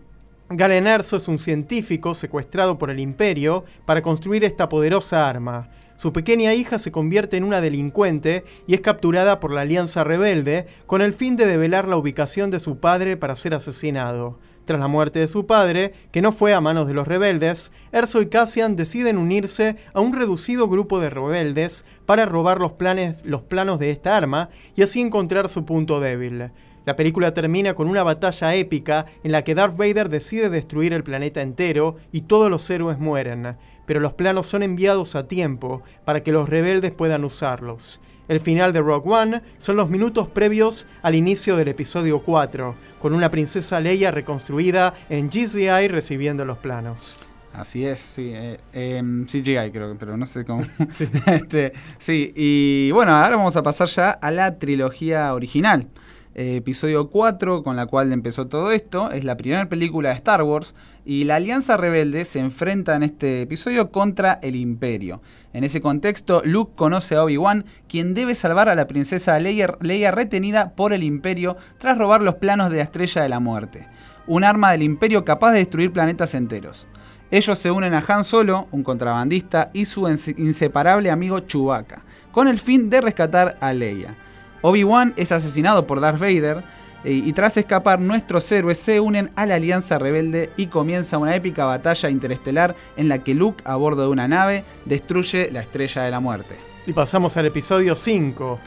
Galen Erso es un científico secuestrado por el Imperio para construir esta poderosa arma. Su pequeña hija se convierte en una delincuente y es capturada por la Alianza Rebelde con el fin de develar la ubicación de su padre para ser asesinado. Tras la muerte de su padre, que no fue a manos de los rebeldes, Erso y Cassian deciden unirse a un reducido grupo de rebeldes para robar los, planes, los planos de esta arma y así encontrar su punto débil. La película termina con una batalla épica en la que Darth Vader decide destruir el planeta entero y todos los héroes mueren, pero los planos son enviados a tiempo para que los rebeldes puedan usarlos. El final de Rogue One son los minutos previos al inicio del episodio 4, con una princesa Leia reconstruida en GCI recibiendo los planos. Así es, sí. eh, em, CGI creo, pero no sé cómo. este, sí, y bueno, ahora vamos a pasar ya a la trilogía original. Eh, episodio 4, con la cual empezó todo esto, es la primera película de Star Wars y la Alianza Rebelde se enfrenta en este episodio contra el Imperio. En ese contexto, Luke conoce a Obi-Wan, quien debe salvar a la princesa Leia, Leia retenida por el Imperio tras robar los planos de la Estrella de la Muerte, un arma del Imperio capaz de destruir planetas enteros. Ellos se unen a Han Solo, un contrabandista, y su inse- inseparable amigo Chewbacca, con el fin de rescatar a Leia. Obi-Wan es asesinado por Darth Vader y tras escapar, nuestros héroes se unen a la Alianza Rebelde y comienza una épica batalla interestelar en la que Luke, a bordo de una nave, destruye la Estrella de la Muerte. Y pasamos al episodio 5.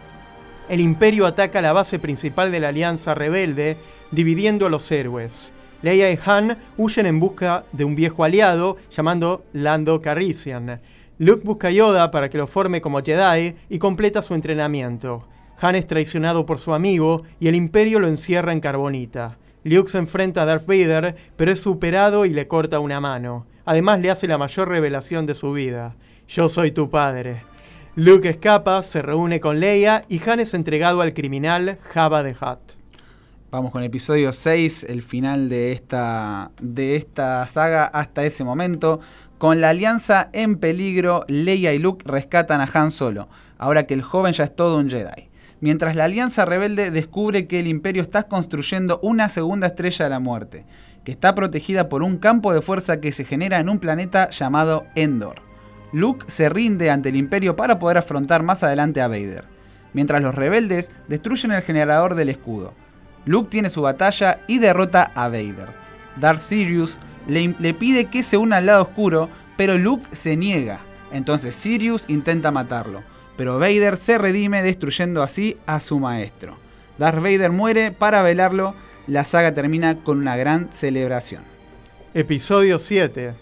El Imperio ataca la base principal de la Alianza Rebelde, dividiendo a los héroes. Leia y Han huyen en busca de un viejo aliado llamado Lando Carrician. Luke busca a Yoda para que lo forme como Jedi y completa su entrenamiento. Han es traicionado por su amigo y el imperio lo encierra en carbonita. Luke se enfrenta a Darth Vader, pero es superado y le corta una mano. Además le hace la mayor revelación de su vida. Yo soy tu padre. Luke escapa, se reúne con Leia y Han es entregado al criminal Jabba the Hutt. Vamos con episodio 6, el final de esta, de esta saga hasta ese momento. Con la alianza en peligro, Leia y Luke rescatan a Han Solo, ahora que el joven ya es todo un Jedi mientras la Alianza Rebelde descubre que el Imperio está construyendo una segunda estrella de la muerte, que está protegida por un campo de fuerza que se genera en un planeta llamado Endor. Luke se rinde ante el Imperio para poder afrontar más adelante a Vader, mientras los rebeldes destruyen el generador del escudo. Luke tiene su batalla y derrota a Vader. Darth Sirius le, pide que se una al lado oscuro, pero Luke se niega. Entonces Sirius intenta matarlo pero Vader se redime destruyendo así a su maestro. Darth Vader muere para velarlo, la saga termina con una gran celebración. Episodio 7.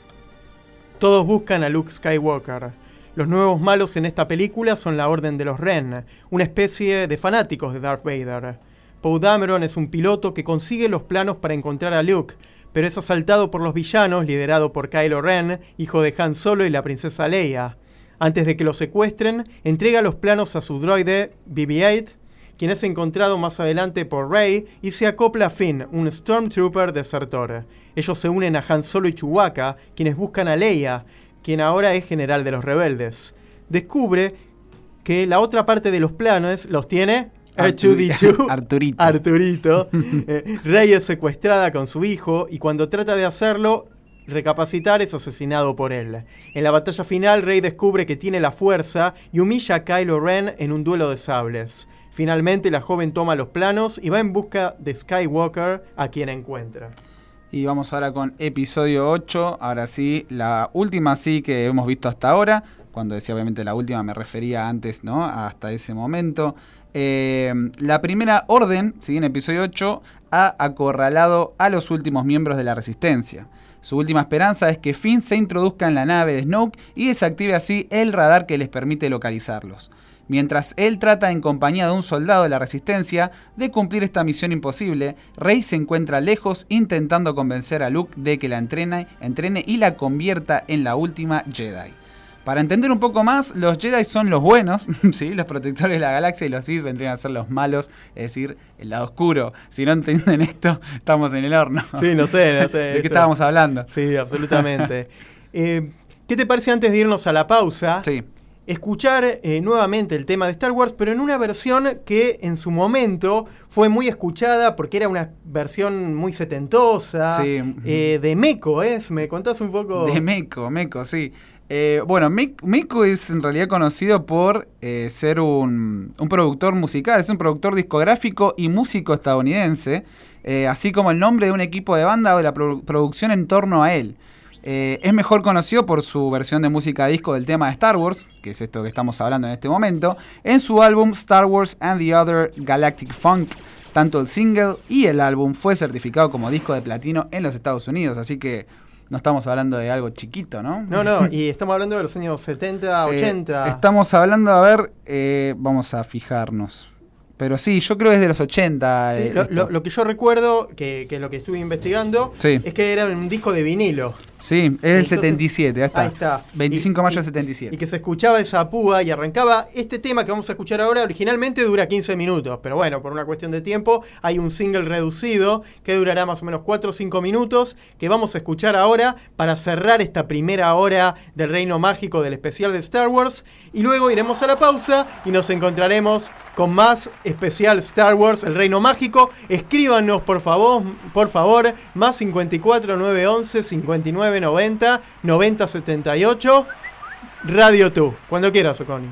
Todos buscan a Luke Skywalker. Los nuevos malos en esta película son la Orden de los Ren, una especie de fanáticos de Darth Vader. Poe Dameron es un piloto que consigue los planos para encontrar a Luke, pero es asaltado por los villanos liderado por Kylo Ren, hijo de Han Solo y la princesa Leia. Antes de que lo secuestren, entrega los planos a su droide BB-8, quien es encontrado más adelante por Rey y se acopla a Finn, un Stormtrooper desertor. Ellos se unen a Han Solo y Chewbacca, quienes buscan a Leia, quien ahora es general de los rebeldes. Descubre que la otra parte de los planos los tiene R2D2, Arturito. Arturito. Eh, Rey es secuestrada con su hijo y cuando trata de hacerlo, recapacitar es asesinado por él. En la batalla final, Rey descubre que tiene la fuerza y humilla a Kylo Ren en un duelo de sables. Finalmente, la joven toma los planos y va en busca de Skywalker, a quien encuentra. Y vamos ahora con episodio 8, ahora sí, la última sí que hemos visto hasta ahora. Cuando decía obviamente la última me refería antes, ¿no? Hasta ese momento. Eh, la primera orden, ¿sí? en episodio 8, ha acorralado a los últimos miembros de la resistencia. Su última esperanza es que Finn se introduzca en la nave de Snoke y desactive así el radar que les permite localizarlos. Mientras él trata en compañía de un soldado de la resistencia de cumplir esta misión imposible, Rey se encuentra lejos intentando convencer a Luke de que la entrene, entrene y la convierta en la última Jedi. Para entender un poco más, los Jedi son los buenos, ¿sí? los protectores de la galaxia y los Sith vendrían a ser los malos, es decir, el lado oscuro. Si no entienden esto, estamos en el horno. Sí, no sé, no sé. ¿De qué estábamos hablando? Sí, absolutamente. Eh, ¿Qué te parece antes de irnos a la pausa? Sí. Escuchar eh, nuevamente el tema de Star Wars, pero en una versión que en su momento fue muy escuchada porque era una versión muy setentosa. Sí. Eh, de Meco, ¿es? ¿Me contás un poco? De Meco, Meco, sí. Eh, bueno, Miko es en realidad conocido por eh, ser un, productor musical, es un productor discográfico y músico estadounidense, eh, así como el nombre de un equipo de banda o de la producción en torno a él. Es mejor conocido por su versión de música disco del tema de Star Wars, que es esto que estamos hablando en este momento, en su álbum Star Wars and the Other Galactic Funk. Tanto el single y el álbum fue certificado como disco de platino en los Estados Unidos, así que no estamos hablando de algo chiquito, ¿no? No, no, y estamos hablando de los años 70, 80. Eh, estamos hablando, a ver, eh, vamos a fijarnos. Pero sí, yo creo que es de los 80. Eh, lo, que yo recuerdo, que, que lo que estuve investigando, es que era un disco de vinilo. Sí, es del 77, ahí está. Ahí está. 25 de mayo del 77. Y que se escuchaba esa púa y arrancaba. Este tema que vamos a escuchar ahora originalmente dura 15 minutos, pero bueno, por una cuestión de tiempo hay un single reducido que durará más o menos 4 o 5 minutos que vamos a escuchar ahora para cerrar esta primera hora del Reino Mágico del especial de Star Wars. Y luego iremos a la pausa y nos encontraremos con más especial Star Wars, el Reino Mágico. Escríbanos por favor, por favor, más 54 911 59 90 9078 Radio 2. Cuando quieras, Oconi.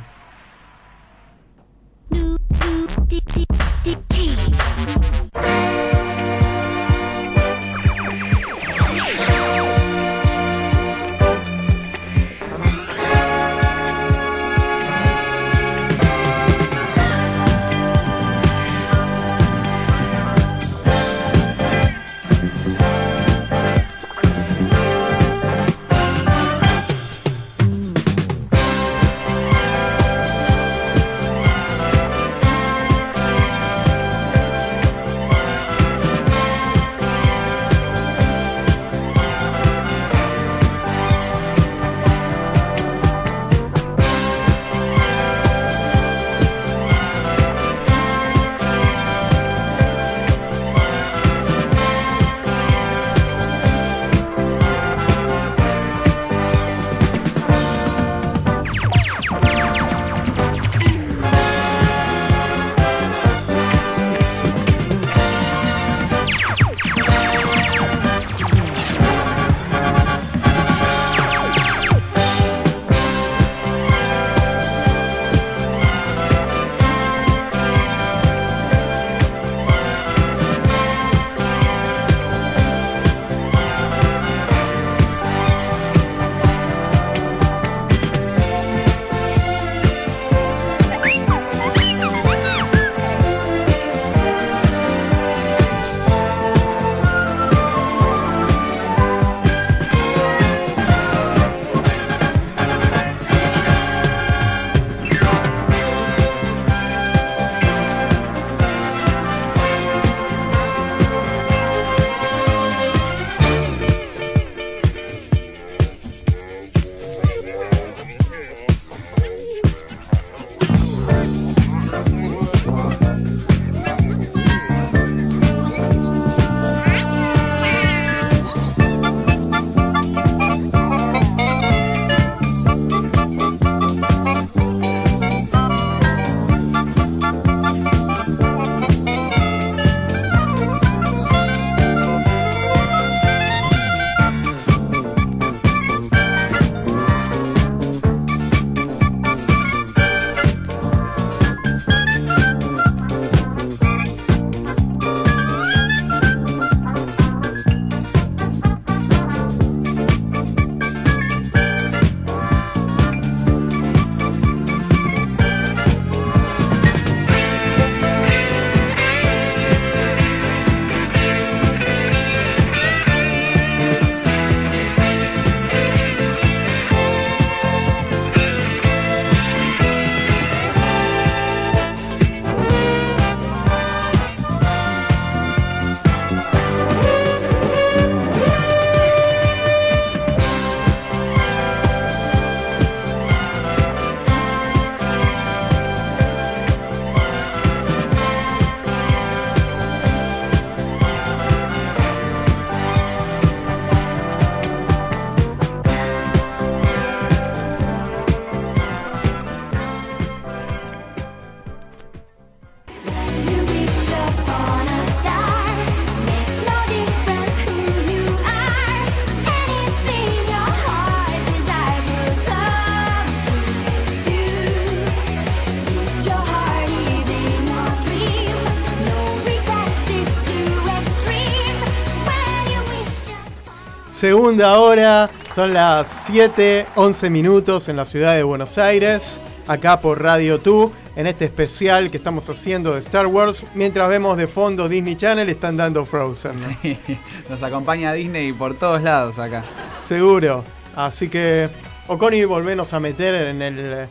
Segunda hora, son las 7, 11 minutos en la ciudad de Buenos Aires, acá por Radio 2, en este especial que estamos haciendo de Star Wars, mientras vemos de fondo Disney Channel, están dando Frozen. Sí, nos acompaña Disney por todos lados acá. Seguro, así que Oconi, volvenos a meter en el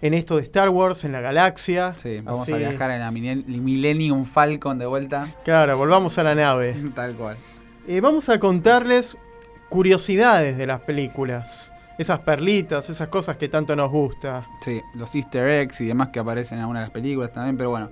en esto de Star Wars, en la galaxia. Sí, vamos a viajar en la Millennium Falcon de vuelta. Claro, volvamos a la nave. Tal cual. Eh, vamos a contarles curiosidades de las películas. Esas perlitas, esas cosas que tanto nos gusta. Sí, los easter eggs y demás que aparecen en algunas de las películas también, pero bueno.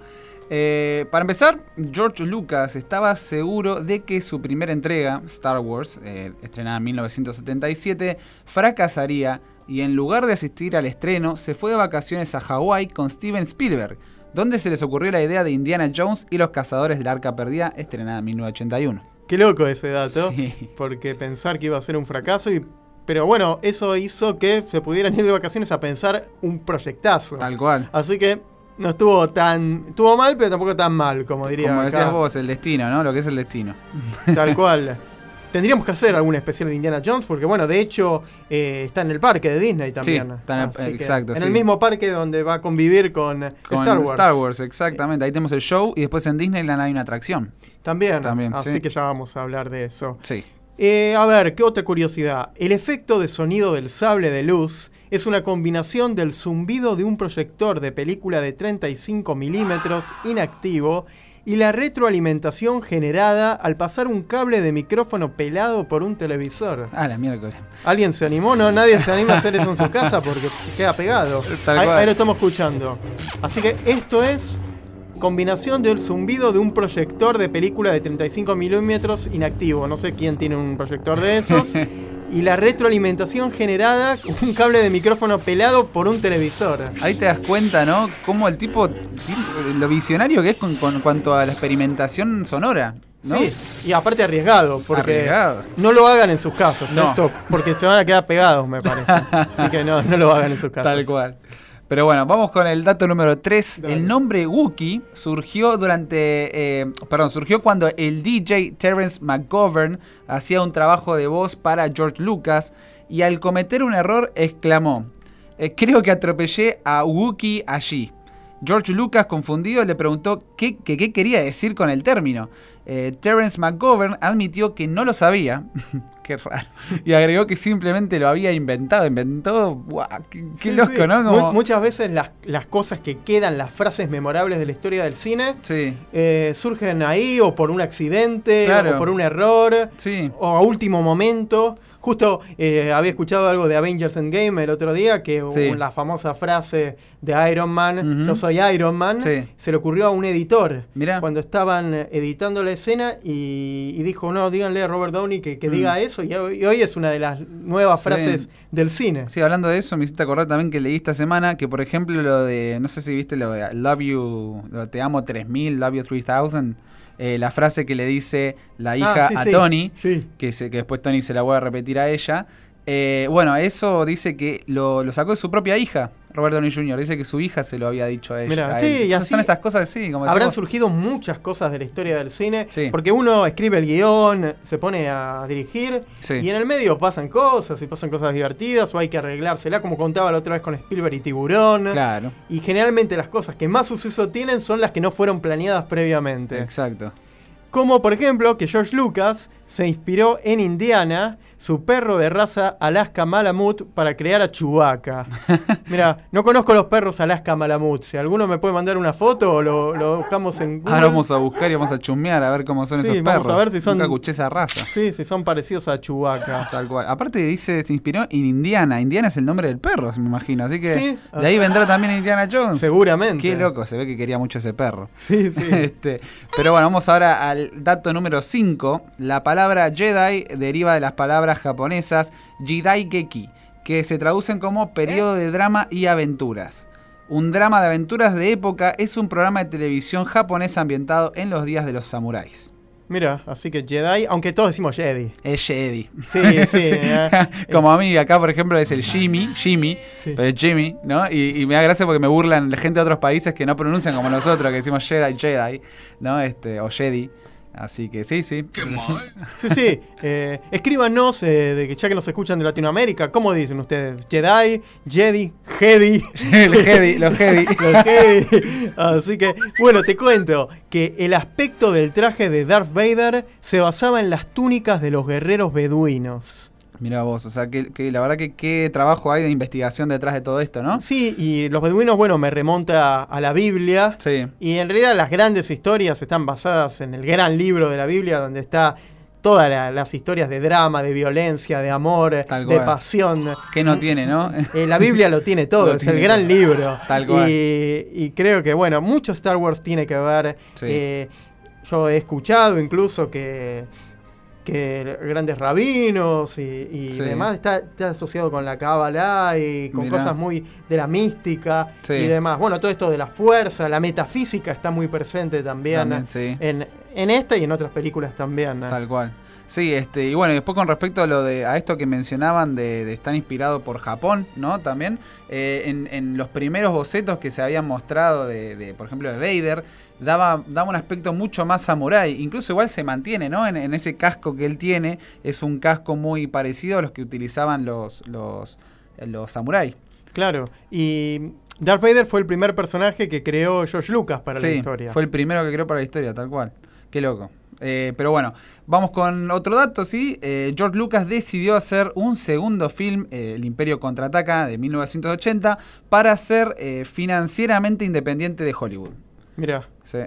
Eh, para empezar, George Lucas estaba seguro de que su primera entrega, Star Wars, eh, estrenada en 1977, fracasaría y en lugar de asistir al estreno, se fue de vacaciones a Hawái con Steven Spielberg, donde se les ocurrió la idea de Indiana Jones y los cazadores del arca perdida, estrenada en 1981. Qué loco ese dato, porque pensar que iba a ser un fracaso y pero bueno, eso hizo que se pudieran ir de vacaciones a pensar un proyectazo. Tal cual. Así que no estuvo tan. Estuvo mal, pero tampoco tan mal, como diría. Como decías vos, el destino, ¿no? Lo que es el destino. Tal cual. Tendríamos que hacer algún especial de Indiana Jones, porque bueno, de hecho eh, está en el parque de Disney también. Sí, está en el, exacto. En el mismo parque donde va a convivir con, Star Wars. Star Wars, exactamente. Ahí tenemos el show y después en Disneyland hay una atracción. También, también así que ya vamos a hablar de eso. Sí. Eh, a ver, ¿qué otra curiosidad? El efecto de sonido del sable de luz es una combinación del zumbido de un proyector de película de 35 milímetros inactivo y la retroalimentación generada al pasar un cable de micrófono pelado por un televisor. Ah, la miércoles. ¿Alguien se animó? No, nadie se anima a hacer eso en su casa porque queda pegado. ahí lo estamos escuchando. Así que esto es combinación del zumbido de un proyector de película de 35 milímetros inactivo. No sé quién tiene un proyector de esos. y la retroalimentación generada con un cable de micrófono pelado por un televisor. Ahí te das cuenta, ¿no? Cómo el tipo, lo visionario que es con, cuanto a la experimentación sonora. ¿no? Sí, y aparte arriesgado, porque no lo hagan en sus casas, esto, porque se van a quedar pegados, me parece. Así que no, no lo hagan en sus casas. Tal cual. Pero bueno, vamos con el dato número 3. El nombre Wookiee surgió durante. Eh, perdón, surgió cuando el DJ Terence McGovern hacía un trabajo de voz para George Lucas y al cometer un error exclamó: eh, Creo que atropellé a Wookiee allí. George Lucas, confundido, le preguntó qué, qué quería decir con el término. Eh, Terence McGovern admitió que no lo sabía. qué raro. Y agregó que simplemente lo había inventado. Inventó. qué, loco, ¿no? Muchas veces las, cosas que quedan, las frases memorables de la historia del cine, eh, surgen ahí o por un accidente, o por un error, o a último momento. Justo eh, había escuchado algo de Avengers Endgame el otro día, que la famosa frase de Iron Man, yo soy Iron Man, se le ocurrió a un editor cuando estaban editando la escena y, dijo, no, díganle a Robert Downey que, mm. diga eso, y hoy, es una de las nuevas frases del cine. Sí, hablando de eso, me hiciste acordar también que leí esta semana que, por ejemplo, lo de, no sé si viste lo de Love You, Te Amo 3000, Love You 3000. Eh, la frase que le dice la ah, hija a Tony, Que, que después Tony se la voy a repetir a ella. Eh, bueno, eso dice que lo, sacó de su propia hija, Robert Downey Jr. Dice que su hija se lo había dicho a ella. sí, y así son esas cosas, sí. Como habrán surgido muchas cosas de la historia del cine. Porque uno escribe el guion, se pone a dirigir, y en el medio pasan cosas, y pasan cosas divertidas, o hay que arreglársela, como contaba la otra vez con Spielberg y Tiburón. Claro. Y generalmente las cosas que más suceso tienen son las que no fueron planeadas previamente. Exacto. Como por ejemplo que George Lucas se inspiró en Indiana su perro de raza Alaska Malamut para crear a Chewbacca. Mira, no conozco los perros Alaska Malamut. Si alguno me puede mandar una foto o lo, buscamos en Google. Ahora vamos a buscar y vamos a chusmear a ver cómo son esos perros. a ver si son. Nunca esa raza. Sí, si son parecidos a Chewbacca. Tal cual. Aparte dice, se inspiró en Indiana. Indiana es el nombre del perro, me imagino. Así que de ahí vendrá también Indiana Jones. Seguramente. Qué loco, se ve que quería mucho ese perro. Sí, sí. este, pero bueno, vamos ahora al dato número 5. La palabra Jedi deriva de las palabras japonesas Jidai Geki, que se traducen como periodo de drama y aventuras. Un drama de aventuras de época es un programa de televisión japonés ambientado en los días de los samuráis. Mira, así que Jedi, aunque todos decimos Jedi. Es Jedi. Sí, sí. Eh. Como a mí, acá por ejemplo es el Jimmy, Jimmy, pero es Jimmy, ¿no? Y, me da gracia porque me burlan la gente de otros países que no pronuncian como nosotros, que decimos Jedi, Jedi, ¿no? Este, o Jedi. Así que sí, sí. Sí, sí. Eh, escríbanos, eh, de que ya que nos escuchan de Latinoamérica, ¿cómo dicen ustedes? ¿Jedi? ¿Jedi? ¿Jedi? El Jedi, los Jedi. Los Jedi. Así que, bueno, te cuento que el aspecto del traje de Darth Vader se basaba en las túnicas de los guerreros beduinos. Mira vos, o sea, que, que la verdad que qué trabajo hay de investigación detrás de todo esto, ¿no? Sí, y los beduinos, bueno, me remonta a la Biblia. Sí. Y en realidad las grandes historias están basadas en el gran libro de la Biblia, donde está todas la- las historias de drama, de violencia, de amor, Tal de pasión. Que no tiene, ¿no? Eh, la Biblia lo tiene todo, Lo es tiene el gran todo. libro. Tal cual. Y, y creo que, bueno, mucho Star Wars tiene que ver. Sí. eh, yo he escuchado incluso que, que grandes rabinos y, y Sí. demás está, está asociado con la cábala y con Mirá. cosas muy de la mística Sí. y demás. Bueno, todo esto de la fuerza, la metafísica está muy presente también, También, sí. en, en esta y en otras películas también. Tal cual. Sí, este, y bueno, y después con respecto a lo de a esto que mencionaban de, de estar inspirado por Japón, ¿no? También, eh, en, en los primeros bocetos que se habían mostrado de, de, por ejemplo, de Vader, daba, daba un aspecto mucho más samurái. Incluso igual se mantiene, ¿no? En, en ese casco que él tiene, es un casco muy parecido a los que utilizaban los, los, los samuráis. Claro, y Darth Vader fue el primer personaje que creó George Lucas para la historia. fue el primero que creó para la historia, tal cual. Qué loco. Eh, pero bueno, vamos con otro dato, ¿sí? Eh, George Lucas decidió hacer un segundo film, eh, El Imperio Contraataca, de 1980, para ser financieramente independiente de Hollywood. Mira. Sí.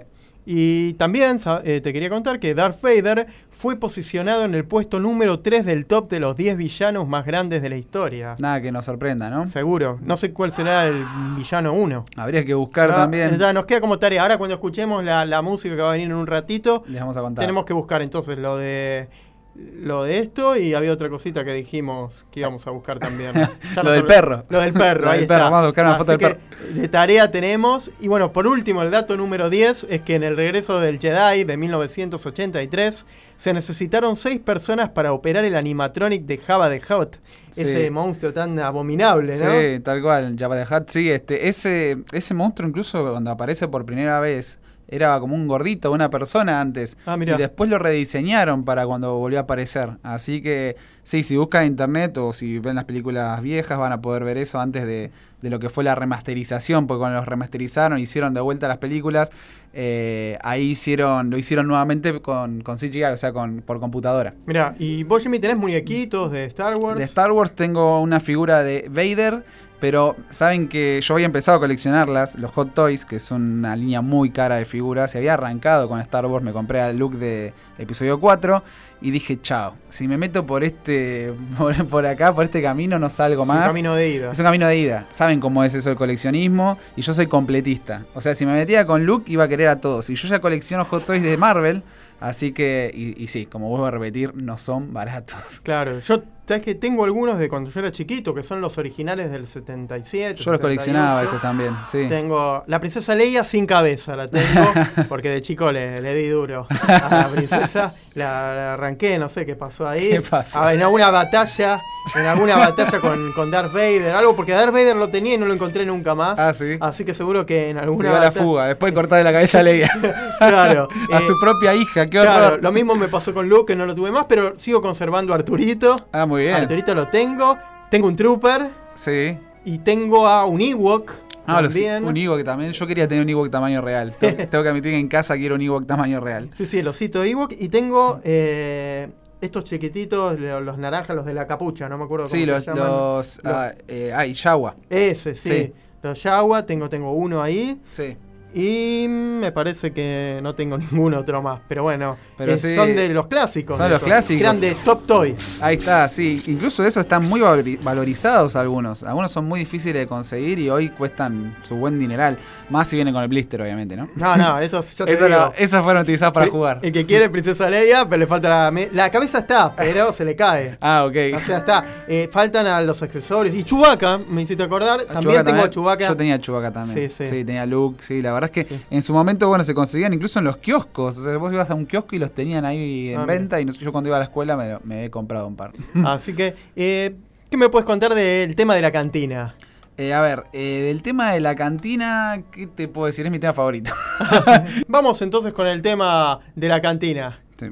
Y también eh, te quería contar que Darth Vader fue posicionado en el puesto número 3 del top de los 10 villanos más grandes de la historia. Nada que nos sorprenda, ¿no? Seguro. No sé cuál será el villano 1. Habría que buscar también. Ya nos queda como tarea. Ahora cuando escuchemos la, la música que va a venir en un ratito, Les vamos a contar. tenemos que buscar entonces lo de lo de esto y había otra cosita que dijimos que íbamos a buscar también. Lo del perro. Lo del perro, Lo ahí del perro, está. vamos a buscar una Así foto del perro. De tarea tenemos. Y bueno, por último, el dato número 10 es que en el regreso del Jedi de 1983 se necesitaron seis personas para operar el animatronic de Java the Hutt. Sí. Ese monstruo tan abominable, ¿no? Sí, tal cual, Jabba the Hutt, sí, este, ese, ese monstruo incluso cuando aparece por primera vez era como un gordito, una persona antes. Ah. Y después lo rediseñaron para cuando volvió a aparecer. Así que sí, si buscan en internet o si ven las películas viejas van a poder ver eso antes de, de lo que fue la remasterización, porque cuando los remasterizaron, hicieron de vuelta las películas, eh, ahí hicieron, lo hicieron nuevamente con, con CGI, o sea, con, por computadora. Mira, y vos, Jimmy, tenés muñequitos de Star Wars. De Star Wars tengo una figura de Vader, pero saben que yo había empezado a coleccionarlas, los Hot Toys, que son una línea muy cara de figuras. Se había arrancado con Star Wars, me compré el look de episodio 4 y dije, chao, si me meto por este, por, por acá, por este camino, no salgo Es un más. camino de ida. Es un camino de ida. Saben cómo es eso el coleccionismo. Y yo soy completista. O sea, si me metía con Luke, iba a querer a todos. Y yo ya colecciono Hot Toys de Marvel. Así que, y, y sí, como vuelvo a repetir, no son baratos. Claro, yo sabes que tengo algunos de cuando yo era chiquito, que son los originales del 77. Yo los coleccionaba 78. esos también, sí. Tengo la princesa Leia sin cabeza, la tengo, porque de chico le, le di duro a la princesa, la, la arranqué, no sé qué pasó ahí. ¿Qué pasó? Ah, en alguna batalla, en alguna batalla con, con Darth Vader, algo, porque Darth Vader lo tenía y no lo encontré nunca más. Ah, sí. Así que seguro que en Se alguna dio a la fuga, después de cortarle la cabeza a Leia. Claro. a eh, su propia hija, qué Claro, horror. lo mismo me pasó con Luke, que no lo tuve más, pero sigo conservando a Arturito. Ah, muy bien. Arturito lo tengo. Tengo un Trooper Sí. y tengo a un Ewok. Ah, los, también. un Ewok también. Yo quería tener un Ewok tamaño real. Tengo, tengo que admitir que en casa quiero un Ewok tamaño real. Sí, sí, el osito Ewok. Y tengo eh, estos chiquititos, lo- los naranjas, los de la capucha, no me acuerdo cómo Sí, los. se llaman. los ah, eh, ay, Yawa. Ese, sí. Sí. Los Yawa, tengo, tengo uno ahí. Sí. Y me parece que no tengo ningún otro más. Pero bueno, Pero eh, sí, son de los clásicos. son de los esos, clásicos. eran de Top Toys. Ahí está, sí. Incluso de eso están muy valori- valorizados algunos. Algunos son muy difíciles de conseguir y hoy cuestan su buen dineral. Más si vienen con el blister, obviamente, ¿no? No, no, estos ya te Eso digo. no- esos fueron utilizados para el- jugar. El que quiere Princesa Leia, pero le falta la... La cabeza está, pero se le cae. Ah, ok. O sea, está. Eh, faltan a los accesorios. Y Chewbacca, me hiciste acordar. También Chewbacca tengo a Chewbacca. Yo tenía Chewbacca también. Sí, sí. tenía Luke, sí. La verdad verdad es que en su momento, bueno, se conseguían incluso en los kioscos. O sea, vos ibas a un kiosco y los tenían ahí en venta. Y no sé, yo cuando iba a la escuela me, he comprado un par. Así que, eh, ¿qué me puedes contar del tema de la cantina? Eh, a ver, eh, del tema de la cantina, ¿qué te puedo decir? Es mi tema favorito. Vamos entonces con el tema de la cantina. Sí.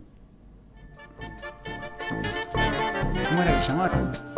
¿Cómo era que llamaba?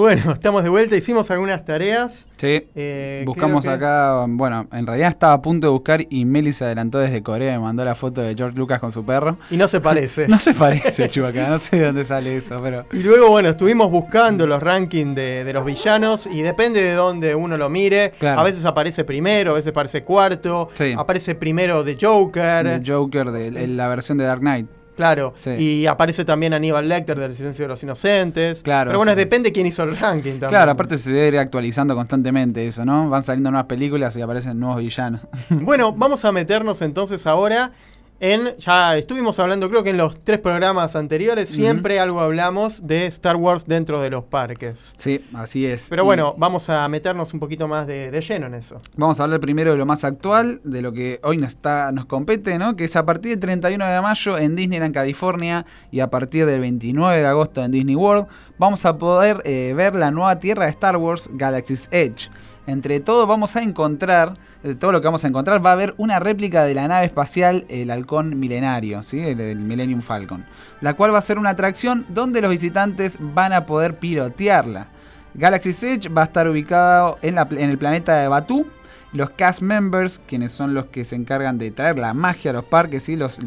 Bueno, estamos de vuelta, hicimos algunas tareas. Sí. Eh, Buscamos que- acá, bueno, en realidad estaba a punto de buscar y Meli se adelantó desde Corea y me mandó la foto de George Lucas con su perro. Y no se parece. No se parece, Chubaca, no sé de dónde sale eso, pero... Y luego, bueno, estuvimos buscando los rankings de, de los villanos y depende de dónde uno lo mire. Claro. A veces aparece primero, a veces aparece cuarto. Sí. Aparece primero The Joker. El Joker, de, de la versión de Dark Knight. Claro. Sí. Y aparece también Aníbal Lecter del Silencio de los Inocentes. Claro, Pero bueno, sí. depende quién hizo el ranking también. Claro, aparte se debe ir actualizando constantemente eso, ¿no? Van saliendo nuevas películas y aparecen nuevos villanos. Bueno, vamos a meternos entonces ahora en. Ya estuvimos hablando, creo que en los tres programas anteriores, siempre algo hablamos de Star Wars dentro de los parques. Sí, así es. Pero Y bueno, vamos a meternos un poquito más de, de lleno en eso. Vamos a hablar primero de lo más actual, de lo que hoy nos, está, nos compete, ¿no? Que es a partir del 31 de mayo en Disneyland, California, y a partir del 29 de agosto en Disney World, vamos a poder eh, ver la nueva tierra de Star Wars, Galaxy's Edge. Entre todo vamos a encontrar, de todo lo que vamos a encontrar, va a haber una réplica de la nave espacial, el halcón milenario, ¿sí? el, Millennium Falcon, la cual va a ser una atracción donde los visitantes van a poder pilotearla. Galaxy's Edge va a estar ubicado en, el planeta de Batú. Los cast members, quienes son los que se encargan de traer la magia a los parques y los,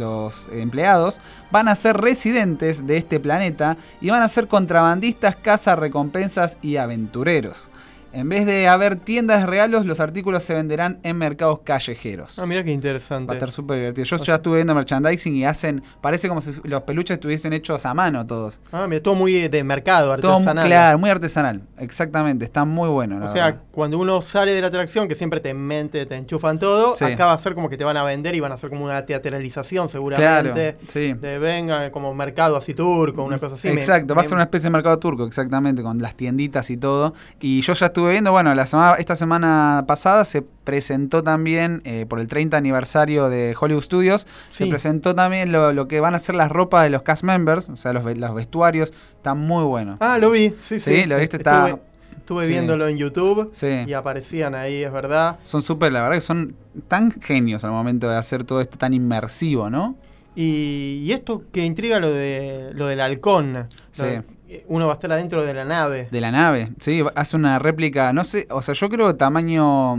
empleados, van a ser residentes de este planeta y van a ser contrabandistas, recompensas y aventureros. En vez de haber tiendas de regalos, los artículos se venderán en mercados callejeros. Ah, mira qué Va a interesante. estar súper divertido. Yo ya estuve viendo merchandising y hacen. Parece como si los peluches estuviesen hechos a mano todos. Ah, mira, todo muy de mercado, Todo artesanal. claro, muy artesanal. Exactamente. Está muy bueno. la O sea, verdad. cuando uno sale de la atracción, que siempre te mente, te enchufan todo, Sí. acá va a ser como que te van a vender y van a hacer como una teatralización seguramente. Claro, sí. De venga, como mercado así turco, una cosa así. Me- Exacto, va a ser una especie de mercado turco, exactamente, con las tienditas y todo. Y yo ya estuve estuve viendo, bueno, la semana, esta semana pasada se presentó también, eh, por el 30 aniversario de Hollywood Studios, se presentó también lo, lo que van a ser las ropas de los cast members, o sea, los, ve- los vestuarios, están muy buenos. Ah, lo vi, sí, sí. Sí, lo viste, está- Estuve, estuve Sí. viéndolo en YouTube Sí. y aparecían ahí, es verdad. Son súper, la verdad que son tan genios al momento de hacer todo esto tan inmersivo, ¿no? Y, y esto que intriga lo de lo del halcón. Lo Sí. de- uno va a estar adentro de la nave. De la nave, sí, hace una réplica, no sé, o sea, yo creo tamaño,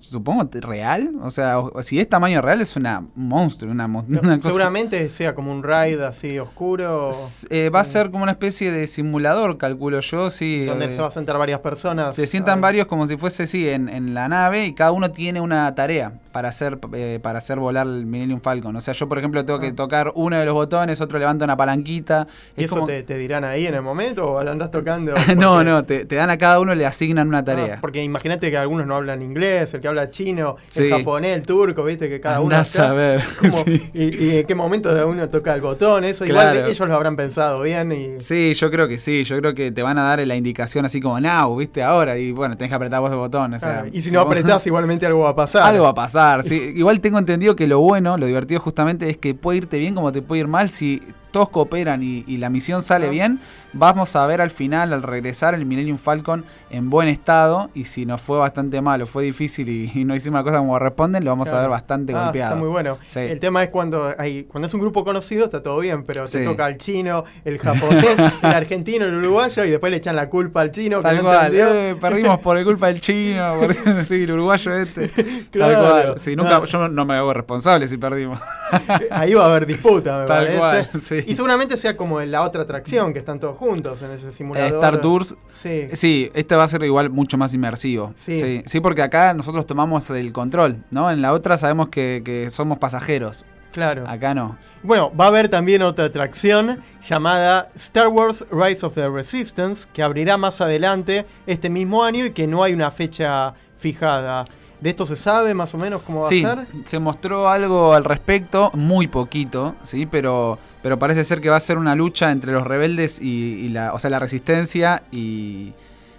supongo, real, o sea, o- si es tamaño real es una un monstruo, una, cosa... Seguramente sea como un raid así oscuro. Eh, va a ser como una especie de simulador, calculo yo, sí. donde eh, se va a sentar varias personas. se sientan varios como si fuese, sí, en, en la nave y cada uno tiene una tarea para hacer, eh, para hacer volar el Millennium Falcon. O sea, yo, por ejemplo, tengo que Ah. tocar uno de los botones, otro levanta una palanquita. ¿Y Es eso como- te, te dirán ahí en el momento o andás tocando? no, Porque- no, te, te dan a cada uno, le asignan una Ah, tarea. porque imagínate que algunos no hablan inglés, el que habla chino, Sí. el japonés, el turco, viste que cada uno. Andás a ver, ¿cómo- sí. y, y en qué momento de uno toca el botón, eso. Igual Claro. ellos lo habrán pensado bien y. Sí, yo creo que sí, yo creo que te van a dar la indicación así como now, viste, ahora, y bueno, tenés que apretar vos el botón. O sea, Ah, y si no apretás, igualmente algo va a pasar. Algo va a pasar, sí. Igual tengo entendido que lo bueno, lo divertido justamente es que puede irte bien como te puede ir mal si todos cooperan y, y la misión sale bien. Vamos a ver al final, al regresar, el Millennium Falcon en buen estado. Y si nos fue bastante malo, fue difícil y, y no hicimos la cosa como responden, lo vamos a ver bastante Ah, golpeado. Está muy bueno. Sí. El tema es cuando hay, cuando es un grupo conocido está todo bien, pero Sí. te toca el chino, el japonés, el argentino, el uruguayo y después le echan la culpa al chino que Tal no cual, entendió. eh, perdimos por el culpa del chino, por- sí, el uruguayo este. Claro. Tal cual. Sí, nunca, No. yo no, no me hago responsable si perdimos. Ahí va a haber disputa, me Tal parece. cual, sí. Y seguramente sea como en la otra atracción, que están todos juntos en ese simulador. Star Tours, Sí. Sí, este va a ser igual mucho más inmersivo. Sí. Sí, sí, porque acá nosotros tomamos el control, ¿no? En la otra sabemos que, que somos pasajeros. Claro. Acá no. Bueno, va a haber también otra atracción llamada Star Wars Rise of the Resistance, que abrirá más adelante este mismo año y que no hay una fecha fijada. ¿De esto se sabe más o menos cómo va Sí, a ser? se mostró algo al respecto, muy poquito, sí, pero, pero parece ser que va a ser una lucha entre los rebeldes y, y la, o sea, la resistencia y,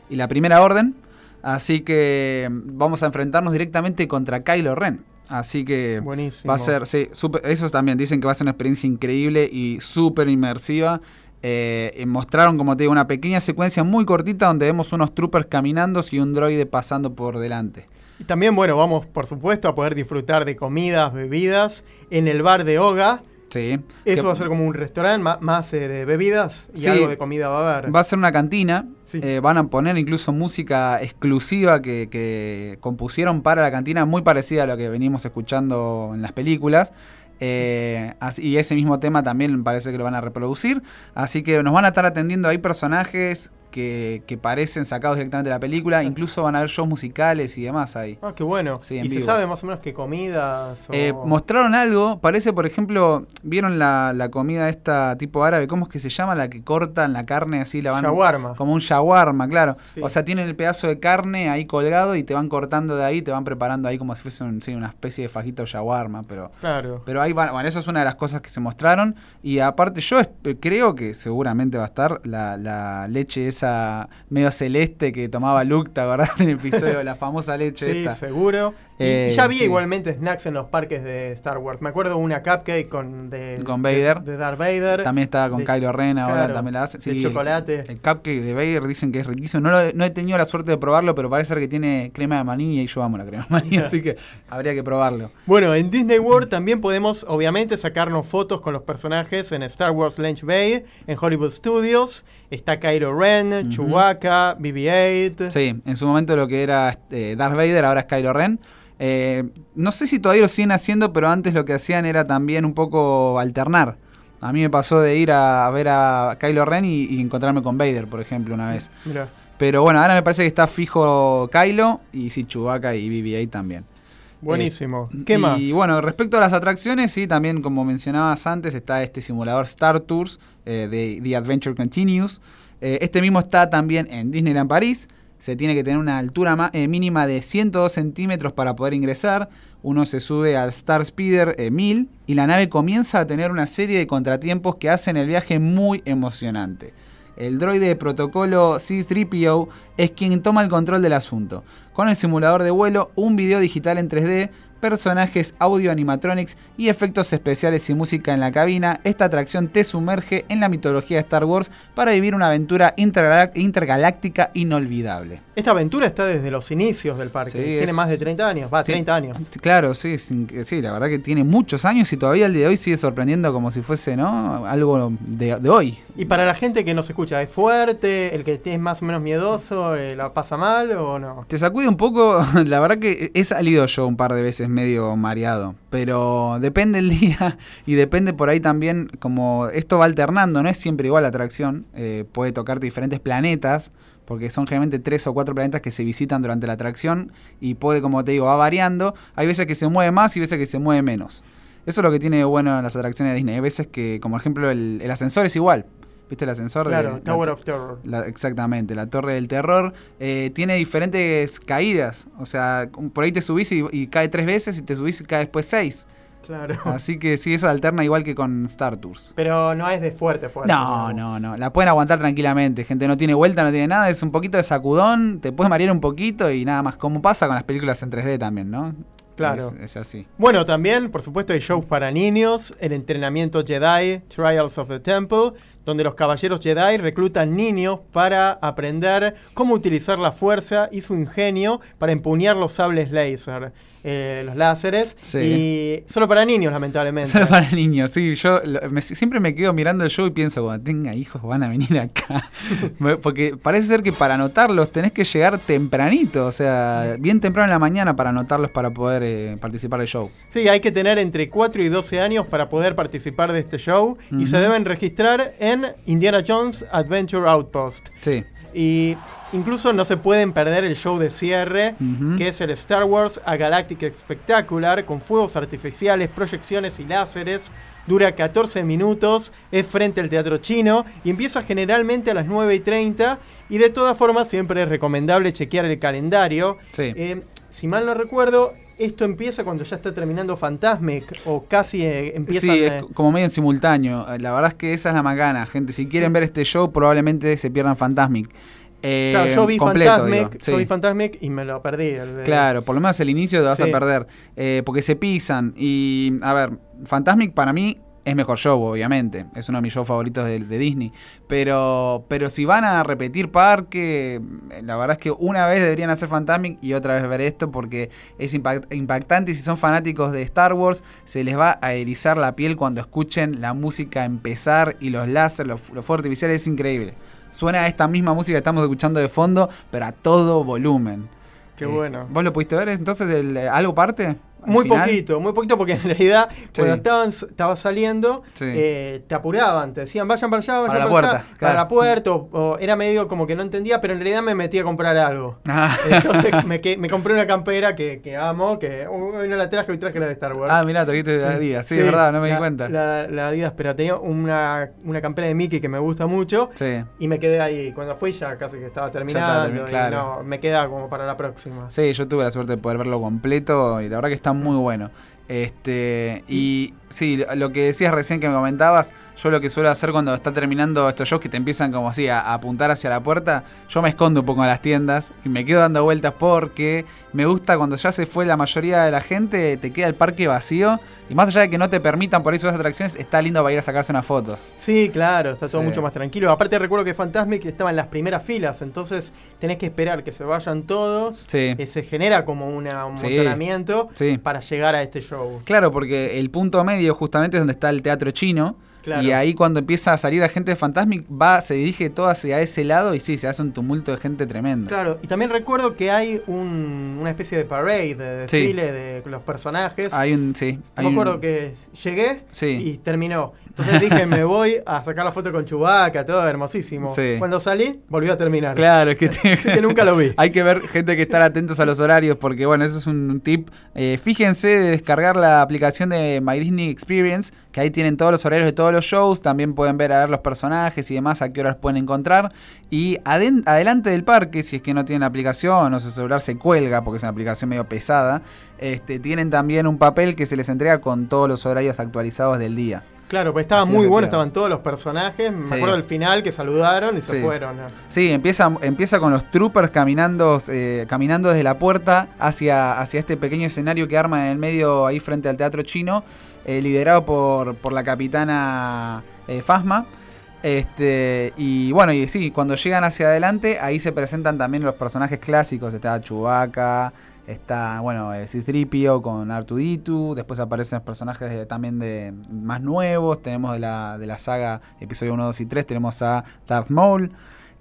y la primera orden. Así que vamos a enfrentarnos directamente contra Kylo Ren. Así que Buenísimo. Va a ser, sí, súper- esos también dicen que va a ser una experiencia increíble y súper inmersiva. Eh, mostraron, como te digo, una pequeña secuencia muy cortita donde vemos unos troopers caminando y un droide pasando por delante. Y también, bueno, vamos por supuesto a poder disfrutar de comidas, bebidas en el bar de Oga. Sí. Eso Que va a ser como un restaurante más, eh, de bebidas y Sí. algo de comida va a haber. Va a ser una cantina. Sí. eh, van a poner incluso música exclusiva que, que compusieron para la cantina, muy parecida a lo que venimos escuchando en las películas. Eh, y ese mismo tema también parece que lo van a reproducir. Así que nos van a estar atendiendo ahí personajes que, que parecen sacados directamente de la película. Incluso van a haber shows musicales y demás ahí. Ah, qué bueno. Sí, ¿Y se sabe más o menos qué comidas? o- Eh, mostraron algo, parece por ejemplo, ¿vieron la, la comida esta tipo árabe? ¿Cómo es que se llama? La que cortan la carne así, la van... Shawarma. Como un shawarma, claro. Sí. O sea, tienen el pedazo de carne ahí colgado y te van cortando de ahí, te van preparando ahí como si fuese un- sí, una especie de fajito shawarma, pero... Claro. Pero ahí van, bueno, eso es una de las cosas que se mostraron. Y aparte, yo creo que seguramente va a estar la, la leche esa medio celeste que tomaba Luke, ¿te acordás en el episodio? la famosa leche Sí, esta. seguro. Y- Eh, y ya sí. igualmente snacks en los parques de Star Wars. Me acuerdo una cupcake con de, Con Vader. De, de Darth Vader. También estaba con de- Kylo Ren, ahora claro, también la hace. De Sí, chocolate. El cupcake de Bayer dicen que es riquísimo. No, lo- no he tenido la suerte de probarlo, pero parece ser que tiene crema de maní y yo amo la crema de maní, así que habría que probarlo. Bueno, en Disney World también podemos, obviamente, sacarnos fotos con los personajes en Star Wars Launch Bay, en Hollywood Studios. Está Kylo Ren, Ujú. Chewbacca, BB-8. Sí, en su momento lo que era eh, Darth Vader, ahora es Kylo Ren. Eh, no sé si todavía lo siguen haciendo, pero antes lo que hacían era también un poco alternar. A mí me pasó de ir a ver a Kylo Ren y, y encontrarme con Vader, por ejemplo, una vez. Mirá. Pero bueno, ahora me parece que está fijo Kylo y sí, Chewbacca y BB-8 también. Buenísimo. ¿Qué y, más? Y bueno, respecto a las atracciones, sí, también como mencionabas antes, está este simulador Star Tours eh, de The Adventure Continues. Eh, este mismo está también en Disneyland París. Se tiene que tener una altura ma- eh, mínima de 102 centímetros para poder ingresar. Uno se sube al Star Speeder eh, 1000 y la nave comienza a tener una serie de contratiempos que hacen el viaje muy emocionante. El droide de protocolo C3PO es quien toma el control del asunto. Con el simulador de vuelo, un video digital en 3D, personajes audio animatronics y efectos especiales y música en la cabina, esta atracción te sumerge en la mitología de Star Wars para vivir una aventura intergaláctica inolvidable. Esta aventura está desde los inicios del parque, tiene más de 30 años, va, 30 años. Claro, sí, sí, la verdad que tiene muchos años y todavía el día de hoy sigue sorprendiendo como si fuese, ¿no? Algo de, hoy. Y para la gente que nos escucha, ¿es fuerte? ¿El que es más o menos miedoso? Eh, ¿La pasa mal o no? Te sacude un poco, la verdad que he salido yo un par de veces medio mareado. Pero depende el día y depende por ahí también, como esto va alternando, no es siempre igual la atracción. Eh, puede tocarte diferentes planetas, porque son generalmente tres o cuatro planetas que se visitan durante la atracción y puede, como te digo, va variando. Hay veces que se mueve más y veces que se mueve menos. Eso es lo que tiene bueno en las atracciones de Disney. Hay veces que, como ejemplo, el ascensor es igual. ¿Viste el ascensor? Claro, Tower of Terror. exactamente, la Torre del Terror. Eh, tiene diferentes caídas. O sea, por ahí te subís y, cae tres veces y te subís y cae después seis. Claro. Así que sí, eso alterna igual que con Star Tours. Pero no es de fuerte, fuerte. No, no, no. La pueden aguantar tranquilamente. Gente, no tiene vuelta, no tiene nada. Es un poquito de sacudón. Te puedes marear un poquito y nada más. Como pasa con las películas en 3D también, ¿no? Claro. Es, así. Bueno, también, por supuesto, hay shows para niños, el entrenamiento Jedi, Trials of the Temple, donde los caballeros Jedi reclutan niños para aprender cómo utilizar la fuerza y su ingenio para empuñar los sables láser. Eh, los láseres. Y solo para niños, lamentablemente. Solo para niños, sí. Yo siempre me quedo mirando el show y pienso, cuando tenga hijos van a venir acá. Porque parece ser que para anotarlos tenés que llegar tempranito, o sea, bien temprano en la mañana para anotarlos para poder eh, participar del show. Sí, hay que tener entre 4 y 12 años para poder participar de este show y se deben registrar en Indiana Jones Adventure Outpost. Sí. Y incluso no se pueden perder el show de cierre, que es el Star Wars A Galactic Spectacular, con fuegos artificiales, proyecciones y láseres. Dura 14 minutos, es frente al teatro chino y empieza generalmente a las 9 y 30. Y de todas formas, siempre es recomendable chequear el calendario. Eh, si mal no recuerdo, esto empieza cuando ya está terminando Fantasmic o casi eh, empieza. Sí, es como medio en simultáneo. La verdad es que esa es la macana, gente. Si quieren ver este show, probablemente se pierdan Fantasmic. Eh, claro, yo vi, Fantasmic, y me lo perdí. Claro, por lo menos el inicio te vas a perder. Eh, porque se pisan. Y, a ver, Fantasmic para mí es mejor show, obviamente. Es uno de mis shows favoritos de, Disney. Pero, pero si van a repetir parque, la verdad es que una vez deberían hacer Fantasmic y otra vez ver esto porque es impactante. Y si son fanáticos de Star Wars, se les va a erizar la piel cuando escuchen la música empezar y los láser, los, los fuegos artificiales. Es increíble suena esta misma música que estamos escuchando de fondo, pero a todo volumen. Qué bueno. ¿Vos lo pudiste ver entonces? El, ¿Algo parte? Muy poquito, muy poquito, porque en realidad cuando estaban, estaba saliendo, eh, te apuraban, te decían vayan para allá, vayan para, la puerta, para la puerta, o, era medio como que no entendía, pero en realidad me metí a comprar algo. Ah. Entonces me, me, compré una campera que, que amo, que hoy no la traje, hoy traje la de Star Wars. Ah, mirá, trajiste de Adidas, sí, es verdad, no me di cuenta. La, la, Adidas, pero tenía una, una campera de Mickey que me gusta mucho, y me quedé ahí. Cuando fui ya casi que estaba terminando, no, me queda como para la próxima. Sí, yo tuve la suerte de poder verlo completo, y la verdad que está muy bueno. Este, y sí, lo que decías recién que me comentabas, yo lo que suelo hacer cuando está terminando estos shows que te empiezan como así a, apuntar hacia la puerta, yo me escondo un poco en las tiendas y me quedo dando vueltas porque me gusta cuando ya se fue la mayoría de la gente, te queda el parque vacío y más allá de que no te permitan por eso las atracciones, está lindo para ir a sacarse unas fotos. Sí, claro, está todo mucho más tranquilo. Aparte recuerdo que Fantasmic estaba en las primeras filas, entonces tenés que esperar que se vayan todos. Sí. se genera como un para llegar a este show. Claro, porque el punto medio justamente es donde está el teatro chino. Y ahí cuando empieza a salir la gente de Fantasmic, va, se dirige todo hacia ese lado y sí, se hace un tumulto de gente tremendo. Claro, y también recuerdo que hay una especie de parade, de desfile de los personajes. Hay un, sí. me acuerdo que llegué y terminó. Entonces dije, me voy a sacar la foto con Chubaca, todo hermosísimo. Cuando salí, volvió a terminar. Claro, es que, que nunca lo vi. Hay que ver gente que estar atentos a los horarios, porque bueno, eso es un tip. Eh, fíjense de descargar la aplicación de My Disney Experience, que ahí tienen todos los horarios de todos los shows. También pueden ver a ver los personajes y demás, a qué horas pueden encontrar. Y adelante del parque, si es que no tienen aplicación o su celular se cuelga, porque es una aplicación medio pesada, este, tienen también un papel que se les entrega con todos los horarios actualizados del día. Claro, pues estaba Así muy bueno, estaban todos los personajes. Me Sí. acuerdo del final que saludaron y se fueron. Sí, empieza, empieza con los troopers caminando, eh, caminando desde la puerta hacia, hacia este pequeño escenario que arman en el medio ahí frente al teatro chino, eh, liderado por, por la capitana eh, Fasma. Este, y bueno, y sí, cuando llegan hacia adelante, ahí se presentan también los personajes clásicos. Está Chewbacca, está, bueno, eh, C-3PO con Artuditu. Después aparecen personajes de- también de más nuevos. Tenemos de la, de la saga episodio 1, 2 y 3, tenemos a Darth Maul.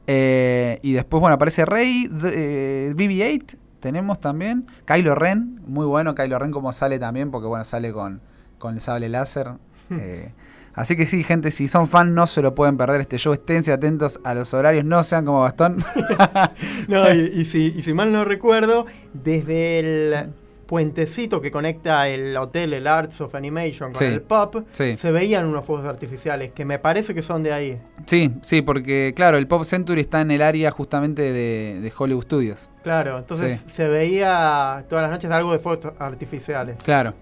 Y después, bueno, aparece Rey, eh, BB-8. Tenemos también Kylo Ren, muy bueno Kylo Ren como sale también, porque bueno, sale con, con el sable láser. Eh, así que sí, gente, si son fan no se lo pueden perder este show. Esténse atentos a los horarios, no sean como Gastón. No, y, y si, y si mal no recuerdo, desde el puentecito que conecta el hotel, el Arts of Animation con Sí. el pop, Sí. se veían unos fuegos artificiales que me parece que son de ahí. Sí, sí, porque claro, el Pop Century está en el área justamente de, de Hollywood Studios. Claro, entonces Sí. se veía todas las noches algo de fuegos artificiales. Claro.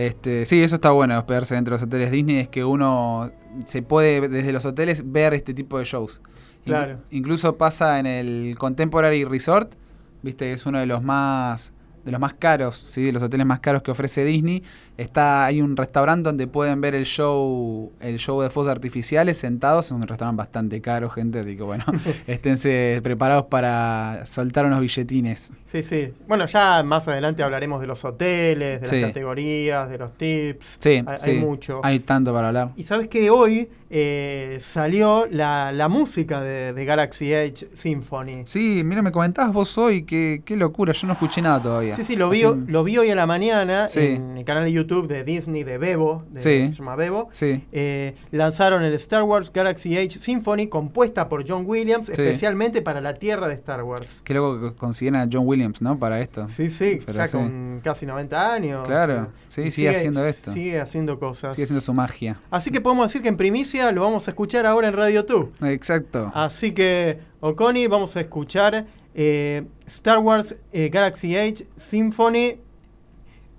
Este, sí, eso está bueno, hospedarse dentro de los hoteles Disney, es que uno se puede desde los hoteles ver este tipo de shows. Claro. incluso pasa en el Contemporary Resort, viste, es uno de los más de los más caros, sí, de los hoteles más caros que ofrece Disney. Está hay un restaurante donde pueden ver el show el show de fuegos artificiales sentados, es un restaurante bastante caro, gente, así que bueno, esténse preparados para soltar unos billetines. Sí, sí. Bueno, ya más adelante hablaremos de los hoteles, de Sí. las categorías, de los tips. Sí, hay, sí. hay mucho. Hay tanto para hablar. Y sabes que hoy eh, salió la, la música de, de Galaxy Edge Symphony. Sí, mira, me comentabas vos hoy, qué, qué locura, yo no escuché nada todavía. Sí, sí, lo vi, Así- lo vi hoy a la mañana Sí. en el canal de YouTube de Disney de Bebo, de, Sí. se llama Bebo. Sí, Eh, lanzaron el Star Wars Galaxy Age Symphony compuesta por John Williams Sí. especialmente para la tierra de Star Wars. qué loco que consideran a John Williams, ¿no? Para esto. Sí, sí, Pero ya con casi 90 años. Claro, sí, sigue haciendo esto. Sigue haciendo cosas. Sigue haciendo su magia. Así que podemos decir que en primicia lo vamos a escuchar ahora en Radio 2. Exacto. Así que, Oconi, vamos a escuchar eh, Star Wars eh, Galaxy Age Symphony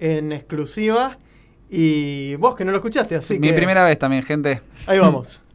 en exclusiva. Y vos que no lo escuchaste, así Mi que. primera vez también, gente. Ahí vamos.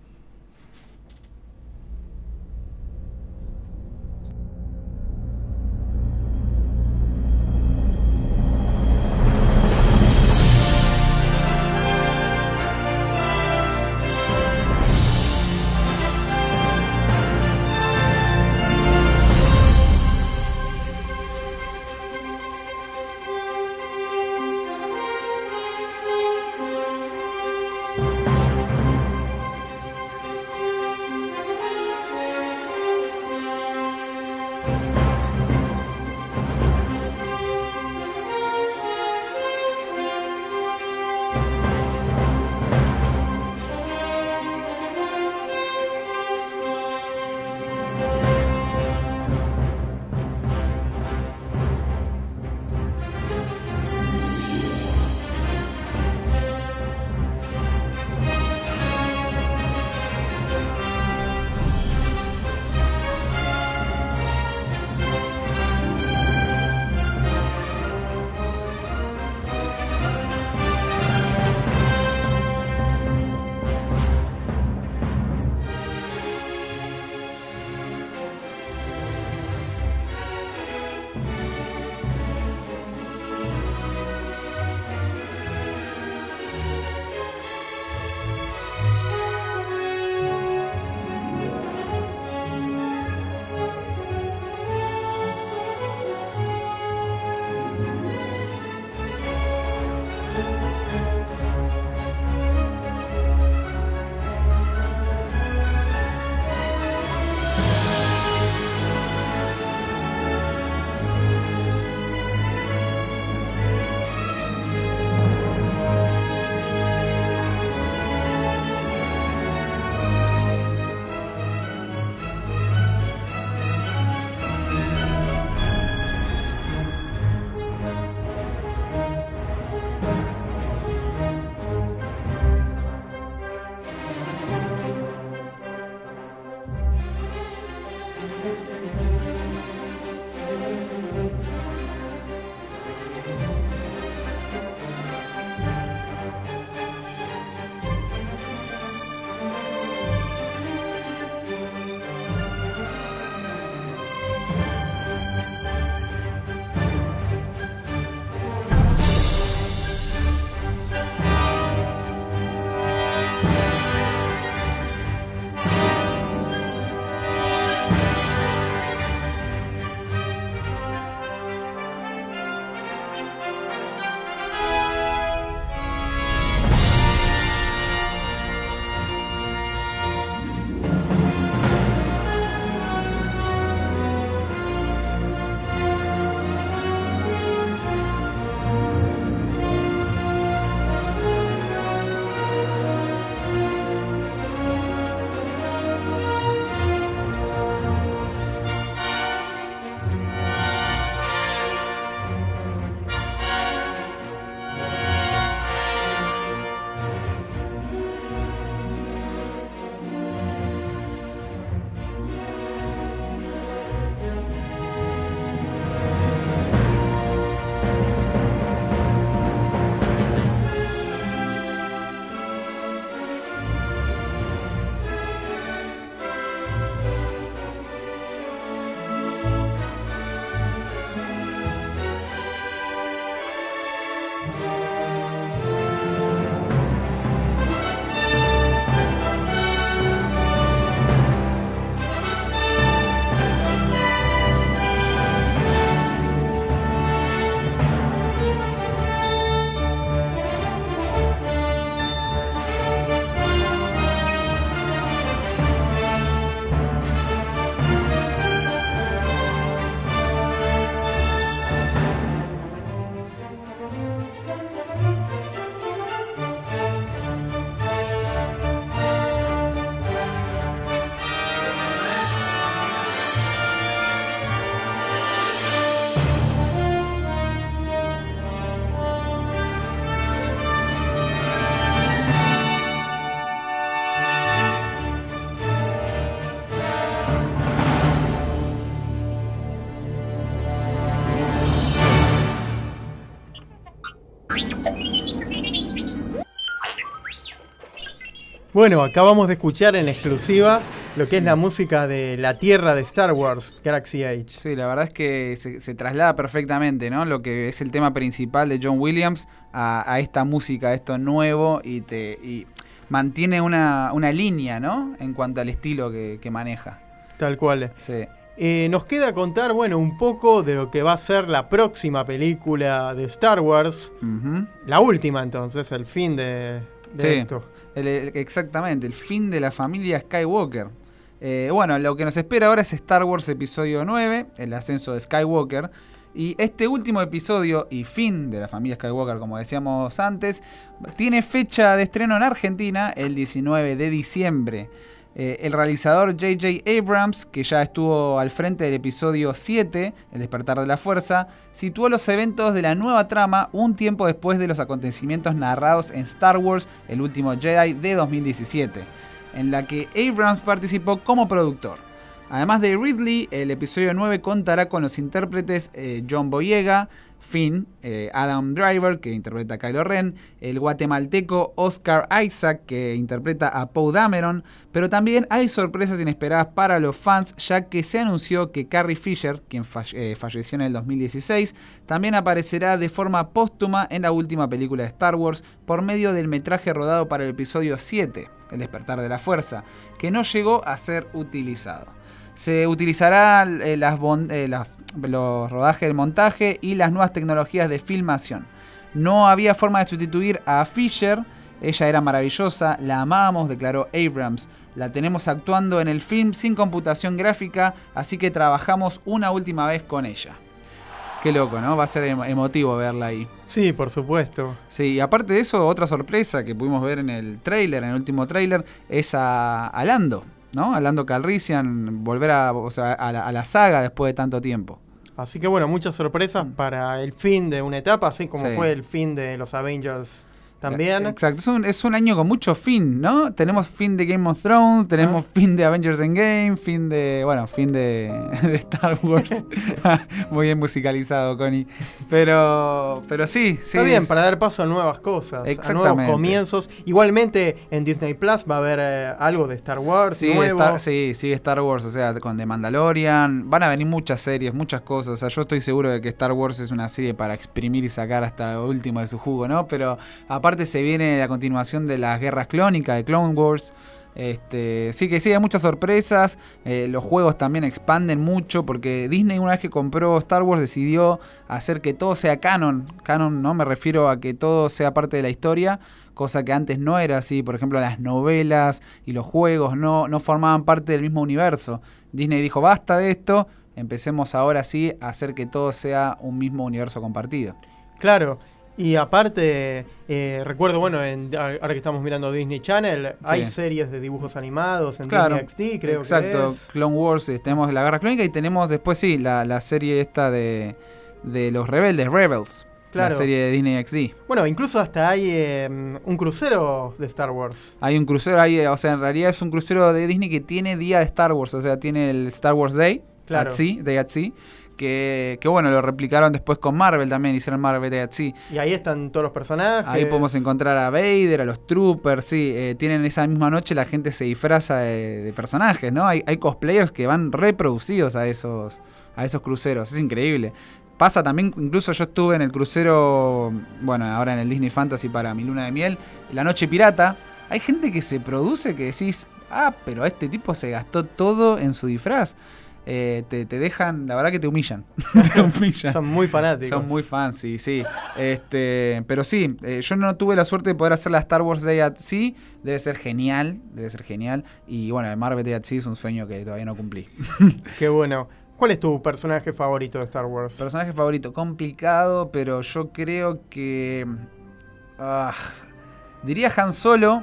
Bueno, acabamos de escuchar en exclusiva lo que es la música de la Tierra de Star Wars, Galaxy Age. Sí, la verdad es que se, traslada perfectamente, ¿no? Lo que es el tema principal de John Williams a, esta música, a esto nuevo y te y mantiene una, línea, ¿no? En cuanto al estilo que, maneja. Tal cual. Sí. Eh, nos queda contar, bueno, un poco de lo que va a ser la próxima película de Star Wars. La última, entonces, el fin de, esto exactamente, el fin de la familia Skywalker. Eh, bueno, lo que nos espera ahora es Star Wars Episodio 9, el ascenso de Skywalker. Y este último episodio y fin de la familia Skywalker, como decíamos antes, tiene fecha de estreno en Argentina el 19 de diciembre. Eh, el realizador J.J. Abrams, que ya estuvo al frente del episodio 7, El despertar de la fuerza, situó los eventos de la nueva trama un tiempo después de los acontecimientos narrados en Star Wars, El último Jedi de 2017, en la que Abrams participó como productor. Además de Ridley, el episodio 9 contará con los intérpretes eh, John Boyega, Finn, eh, Adam Driver, que interpreta a Kylo Ren, el guatemalteco Oscar Isaac, que interpreta a Poe Dameron, pero también hay sorpresas inesperadas para los fans, ya que se anunció que Carrie Fisher, quien eh, falleció en el 2016, también aparecerá de forma póstuma en la última película de Star Wars por medio del metraje rodado para el episodio 7, El despertar de la fuerza, que no llegó a ser utilizado. Se utilizará eh, eh, los rodajes del montaje y las nuevas tecnologías de filmación. No había forma de sustituir a Fisher. Ella era maravillosa, la amamos, declaró Abrams. La tenemos actuando en el film sin computación gráfica, así que trabajamos una última vez con ella. Qué loco, ¿no? Va a ser emotivo verla ahí. Sí, por supuesto. Sí, y aparte de eso, otra sorpresa que pudimos ver en el trailer, en el último trailer, es a, a Lando. ¿No? Hablando Calrissian, volver a, a, la, saga después de tanto tiempo. Así que bueno, muchas sorpresas para el fin de una etapa, así como fue el fin de los Avengers también. Exacto, es un, es un, año con mucho fin, ¿no? Tenemos fin de Game of Thrones, tenemos ah. fin de Avengers Endgame, fin de, bueno, fin de, Star Wars. Muy bien musicalizado, Connie. Pero, pero sí, sí. Está bien, para dar paso a nuevas cosas, a nuevos comienzos. Igualmente en Disney Plus va a haber eh, algo de Star Wars sí, nuevo. sí, sí, Star Wars, o sea, con The Mandalorian. Van a venir muchas series, muchas cosas. O sea, yo estoy seguro de que Star Wars es una serie para exprimir y sacar hasta lo último de su jugo, ¿no? Pero aparte se viene la continuación de las guerras clónicas de Clone Wars. Este, sí que sí, hay muchas sorpresas. Eh, los juegos también expanden mucho porque Disney una vez que compró Star Wars decidió hacer que todo sea canon. Canon no me refiero a que todo sea parte de la historia, cosa que antes no era así. Por ejemplo, las novelas y los juegos no formaban parte del mismo universo. Disney dijo, basta de esto, empecemos ahora sí a hacer que todo sea un mismo universo compartido. Claro, y aparte, eh, recuerdo, bueno, ahora que estamos mirando Disney Channel, hay series de dibujos animados en Disney XD, creo exacto, Clone Wars, eh, tenemos la Guerra Clónica y tenemos después, sí, la, serie esta de, los rebeldes, Rebels. La serie de Disney XD. Bueno, incluso hasta hay em, un crucero de Star Wars. Hay un crucero, ahí, o sea, en realidad es un crucero de Disney que tiene día de Star Wars, o sea, tiene el Star Wars Day, claro. at sea, Day at Sea que, bueno, lo replicaron después con Marvel también, hicieron Marvel de así. Y ahí están todos los personajes. Ahí podemos encontrar a Vader, a los Troopers, sí. Eh, tienen esa misma noche, la gente se disfraza de, personajes, ¿no? Hay, hay, cosplayers que van reproducidos a esos, a esos cruceros, es increíble. Pasa también, incluso yo estuve en el crucero, bueno, ahora en el Disney Fantasy para mi luna de miel, la noche pirata. Hay gente que se produce que decís, ah, pero este tipo se gastó todo en su disfraz. Eh, te, dejan, la verdad que te humillan. Son muy fanáticos. Son muy fans, sí, sí. Este, pero sí, eh, yo no tuve la suerte de poder hacer la Star Wars Day at Sea. Debe ser genial, debe ser genial. Y bueno, el Marvel Day at Sea es un sueño que todavía no cumplí. Qué bueno. ¿Cuál es tu personaje favorito de Star Wars? Personaje favorito, complicado, pero yo creo que... Ah, diría Han Solo,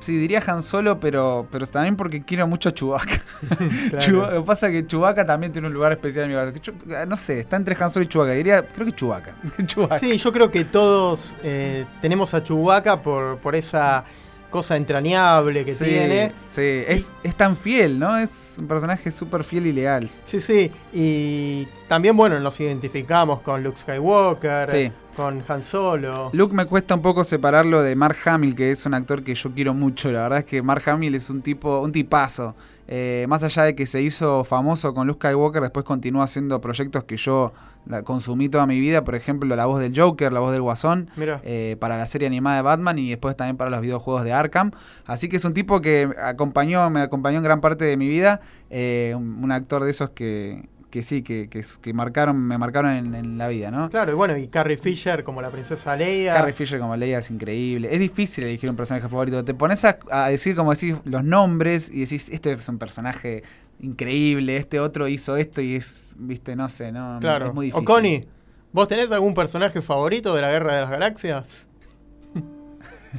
Sí, diría Han Solo, pero, pero también porque quiero mucho a Chewbacca. Lo que pasa es que Chewbacca también tiene un lugar especial en mi corazón. Ah, no sé, está entre Han Solo y Chewbacca. Diría, creo que Chewbacca. Sí, yo creo que todos eh, tenemos a Chewbacca por, por esa cosa entrañable que tiene. Sí, es, es tan fiel, ¿no? Es un personaje súper fiel y leal. Sí, sí. Y también, bueno, nos identificamos con Luke Skywalker, con Han Solo. Luke me cuesta un poco separarlo de Mark Hamill, que es un actor que yo quiero mucho. La verdad es que Mark Hamill es un tipo, un tipazo. Eh, más allá de que se hizo famoso con Luke Skywalker, después continúa haciendo proyectos que yo la consumí toda mi vida. Por ejemplo, la voz del Joker, la voz del Guasón, eh, para la serie animada de Batman y después también para los videojuegos de Arkham. Así que es un tipo que acompañó, me acompañó en gran parte de mi vida. eh, un, un actor de esos que, que sí, que, que, que marcaron, me marcaron en, en la vida, ¿no? Claro, y bueno, y Carrie Fisher como la princesa Leia. Carrie Fisher como Leia es increíble. Es difícil elegir un personaje favorito. Te pones a, a decir, como decís, los nombres y decís, este es un personaje increíble, este otro hizo esto y es, viste, no sé, no, claro. es muy difícil. O Connie, ¿vos tenés algún personaje favorito de la Guerra de las Galaxias?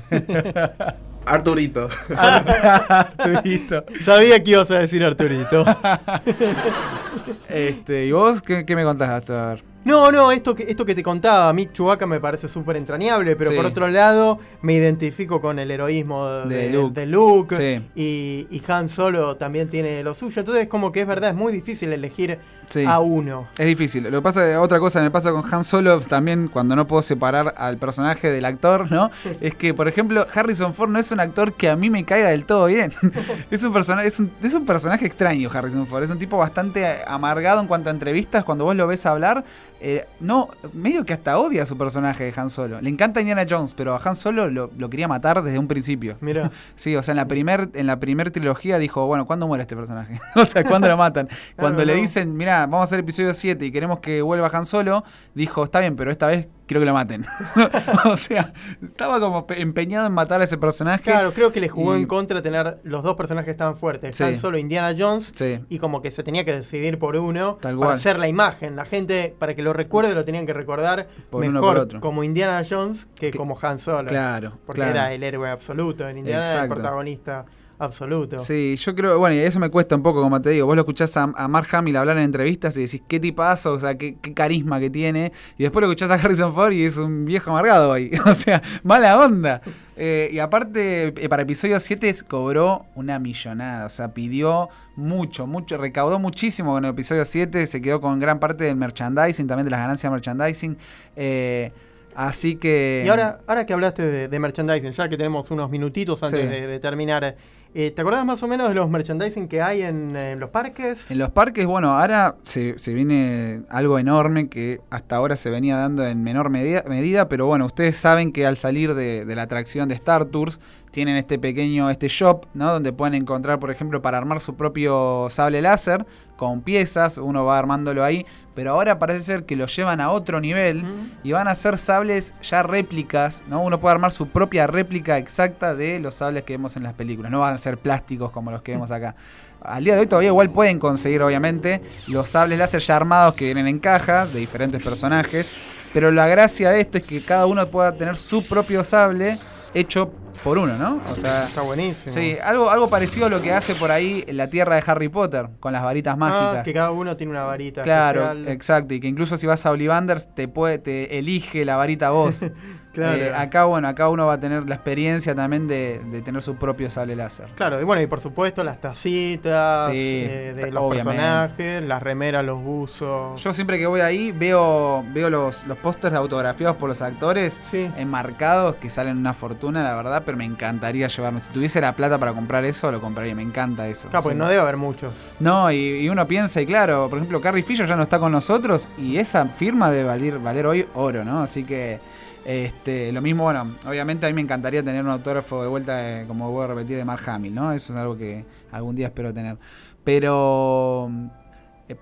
Arturito. Arturito. Sabía que ibas a decir Arturito. este, ¿Y vos qué, qué me contás hasta ver? No, no, esto que, esto que te contaba, a mí Chewbacca me parece súper entrañable, pero Sí. por otro lado me identifico con el heroísmo de, De Luke. de Luke, Sí. y, y Han Solo también tiene lo suyo. Entonces, como que es verdad, es muy difícil elegir Sí. a uno. Es difícil. Lo que pasa, otra cosa que me pasa con Han Solo también cuando no puedo separar al personaje del actor, ¿no? Es que, por ejemplo, Harrison Ford no es un actor que a mí me caiga del todo bien. es un personaje, es un, es un personaje extraño, Harrison Ford. Es un tipo bastante amargado en cuanto a entrevistas. Cuando vos lo ves hablar, eh, no, medio que hasta odia a su personaje de Han Solo. Le encanta Indiana Jones, pero a Han Solo lo, lo quería matar desde un principio. Mira, Sí, o sea, en la primer, en la primer trilogía dijo, bueno, ¿cuándo muere este personaje? o sea, ¿cuándo lo matan? Cuando le no. dicen, mira, vamos a hacer episodio 7 y queremos que vuelva Han Solo, dijo, está bien, pero esta vez quiero que lo maten. o sea, estaba como pe- empeñado en matar a ese personaje. claro, creo que le jugó Y- en contra tener los dos personajes tan fuertes, Sí. Han Solo Indiana Jones, Sí. y como que se tenía que decidir por uno Tal para cual. hacer la imagen. La gente, para que lo recuerde, lo tenían que recordar Por uno mejor por otro. como Indiana Jones que, Que- como Han Solo. Claro, Porque claro. era el héroe absoluto. En Indiana era el protagonista absoluto. Sí, yo creo, bueno, y eso me cuesta un poco, como te digo. Vos lo escuchás a, a Mark Hamill hablar en entrevistas y decís qué tipazo, o sea, qué, qué carisma que tiene. Y después lo escuchás a Harrison Ford y es un viejo amargado ahí. O sea, mala onda. Eh, y aparte, eh, para episodio 7 cobró una millonada. O sea, pidió mucho, mucho, recaudó muchísimo con el episodio 7. Se quedó con gran parte del merchandising, también de las ganancias de merchandising. Eh, así que. Y ahora, ahora que hablaste de, de merchandising, ya que tenemos unos minutitos antes Sí. de, de terminar, eh, ¿te acordás más o menos de los merchandising que hay en, los parques? En los parques, bueno, ahora se, se viene algo enorme que hasta ahora se venía dando en menor medida, medida, pero bueno, ustedes saben que al salir de la atracción de Star Tours, tienen este pequeño, este shop, ¿no? Donde pueden encontrar, por ejemplo, para armar su propio sable láser con piezas, uno va armándolo ahí, pero ahora parece ser que lo llevan a otro nivel Mm. y van a hacer sables ya réplicas, ¿no? Uno puede armar su propia réplica exacta de los sables que vemos en las películas, no van a ser plásticos como los que vemos acá. Al día de hoy todavía igual pueden conseguir, obviamente, los sables láser ya armados que vienen en cajas de diferentes personajes, pero la gracia de esto es que cada uno pueda tener su propio sable hecho por uno, ¿no? O sea, Está buenísimo. sí, algo, algo parecido a lo que hace por ahí la tierra de Harry Potter, con las varitas mágicas. Ah, que cada uno tiene una varita Claro, especial. exacto, y que incluso si vas a Ollivanders te puede, te elige la varita vos. Claro. Eh, acá, bueno, acá uno va a tener la experiencia también de, de tener su propio sable láser. Claro, y bueno, y por supuesto las tacitas Sí, eh, de los obviamente. personajes, las remeras, los buzos. Yo siempre que voy ahí veo, veo los, los pósters autografiados por los actores Sí. enmarcados que salen una fortuna, la verdad, pero me encantaría llevarme. Si tuviese la plata para comprar eso, lo compraría. Me encanta eso. Claro, Sí. no debe haber muchos. No, y, y uno piensa, y claro, por ejemplo, Carrie Fisher ya no está con nosotros y esa firma debe valer, valer hoy oro, ¿no? Así que este, lo mismo, bueno, obviamente a mí me encantaría tener un autógrafo de vuelta, de- como voy a repetir, de Mark Hamill, ¿no? Eso es algo que algún día espero tener. Pero,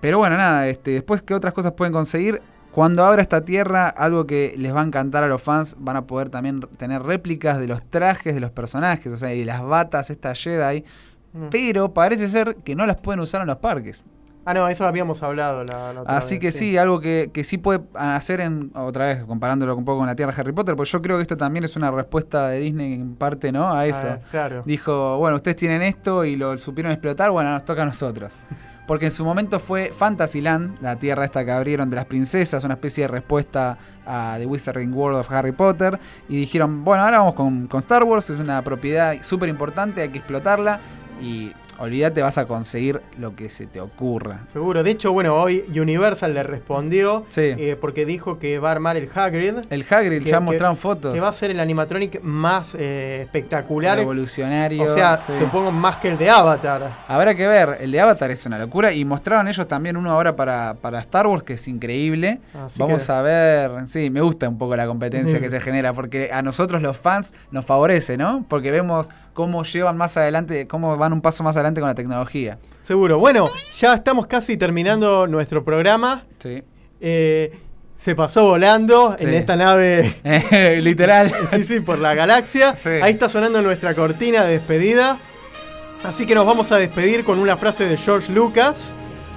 pero bueno, nada, este, después, ¿qué otras cosas pueden conseguir? Cuando abra esta tierra, algo que les va a encantar a los fans, van a poder también tener réplicas de los trajes de los personajes, o sea, y las batas, estas Jedi, Mm. pero parece ser que no las pueden usar en los parques. Ah, no, eso habíamos hablado la, la otra Así vez, que sí, algo que, que sí puede hacer en, otra vez, comparándolo un poco con la Tierra de Harry Potter, porque yo creo que esto también es una respuesta de Disney en parte, ¿no? A eso. Ah, claro. Dijo, bueno, ustedes tienen esto y lo supieron explotar, bueno, nos toca a nosotros. porque en su momento fue Fantasyland, la tierra esta que abrieron de las princesas, una especie de respuesta a The Wizarding World of Harry Potter, y dijeron, bueno, ahora vamos con, con Star Wars, es una propiedad súper importante, hay que explotarla, y olvídate, vas a conseguir lo que se te ocurra. Seguro. De hecho, bueno, hoy Universal le respondió Sí. eh, porque dijo que va a armar el Hagrid. El Hagrid, que- ya que- mostraron fotos. Que va a ser el animatronic más eh, espectacular. Revolucionario. O sea, sí. supongo más que el de Avatar. Habrá que ver, el de Avatar es una locura y mostraron ellos también uno ahora para, para Star Wars que es increíble. Así Vamos que- a ver, sí, me gusta un poco la competencia Mm. que se genera porque a nosotros los fans nos favorece, ¿no? Porque vemos cómo llevan más adelante, cómo van un paso más adelante con la tecnología. Seguro. Bueno, ya estamos casi terminando nuestro programa. Sí. Eh, se pasó volando en esta nave. Literal. Sí, sí, por la galaxia. Sí. Ahí está sonando nuestra cortina de despedida. Así que nos vamos a despedir con una frase de George Lucas.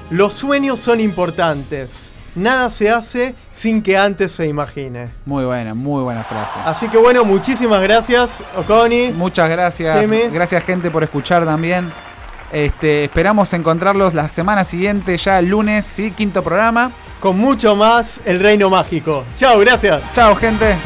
Los sueños son importantes. Nada se hace sin que antes se imagine. Muy buena, muy buena frase. Así que bueno, muchísimas gracias, Oconi. Muchas gracias. Seme. Gracias gente por escuchar también. Este, esperamos encontrarlos la semana siguiente, ya el lunes, ¿sí? Quinto programa. Con mucho más El Reino Mágico. Chao, gracias. Chao, gente.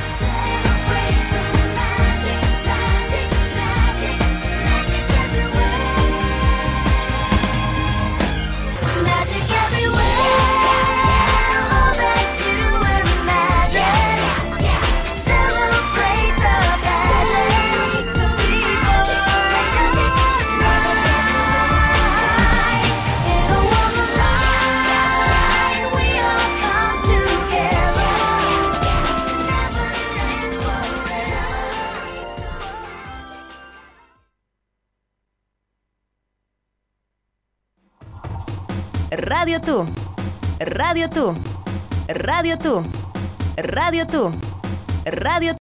Radio Tú. Radio Tú. Radio Tú. Radio Tú. Radio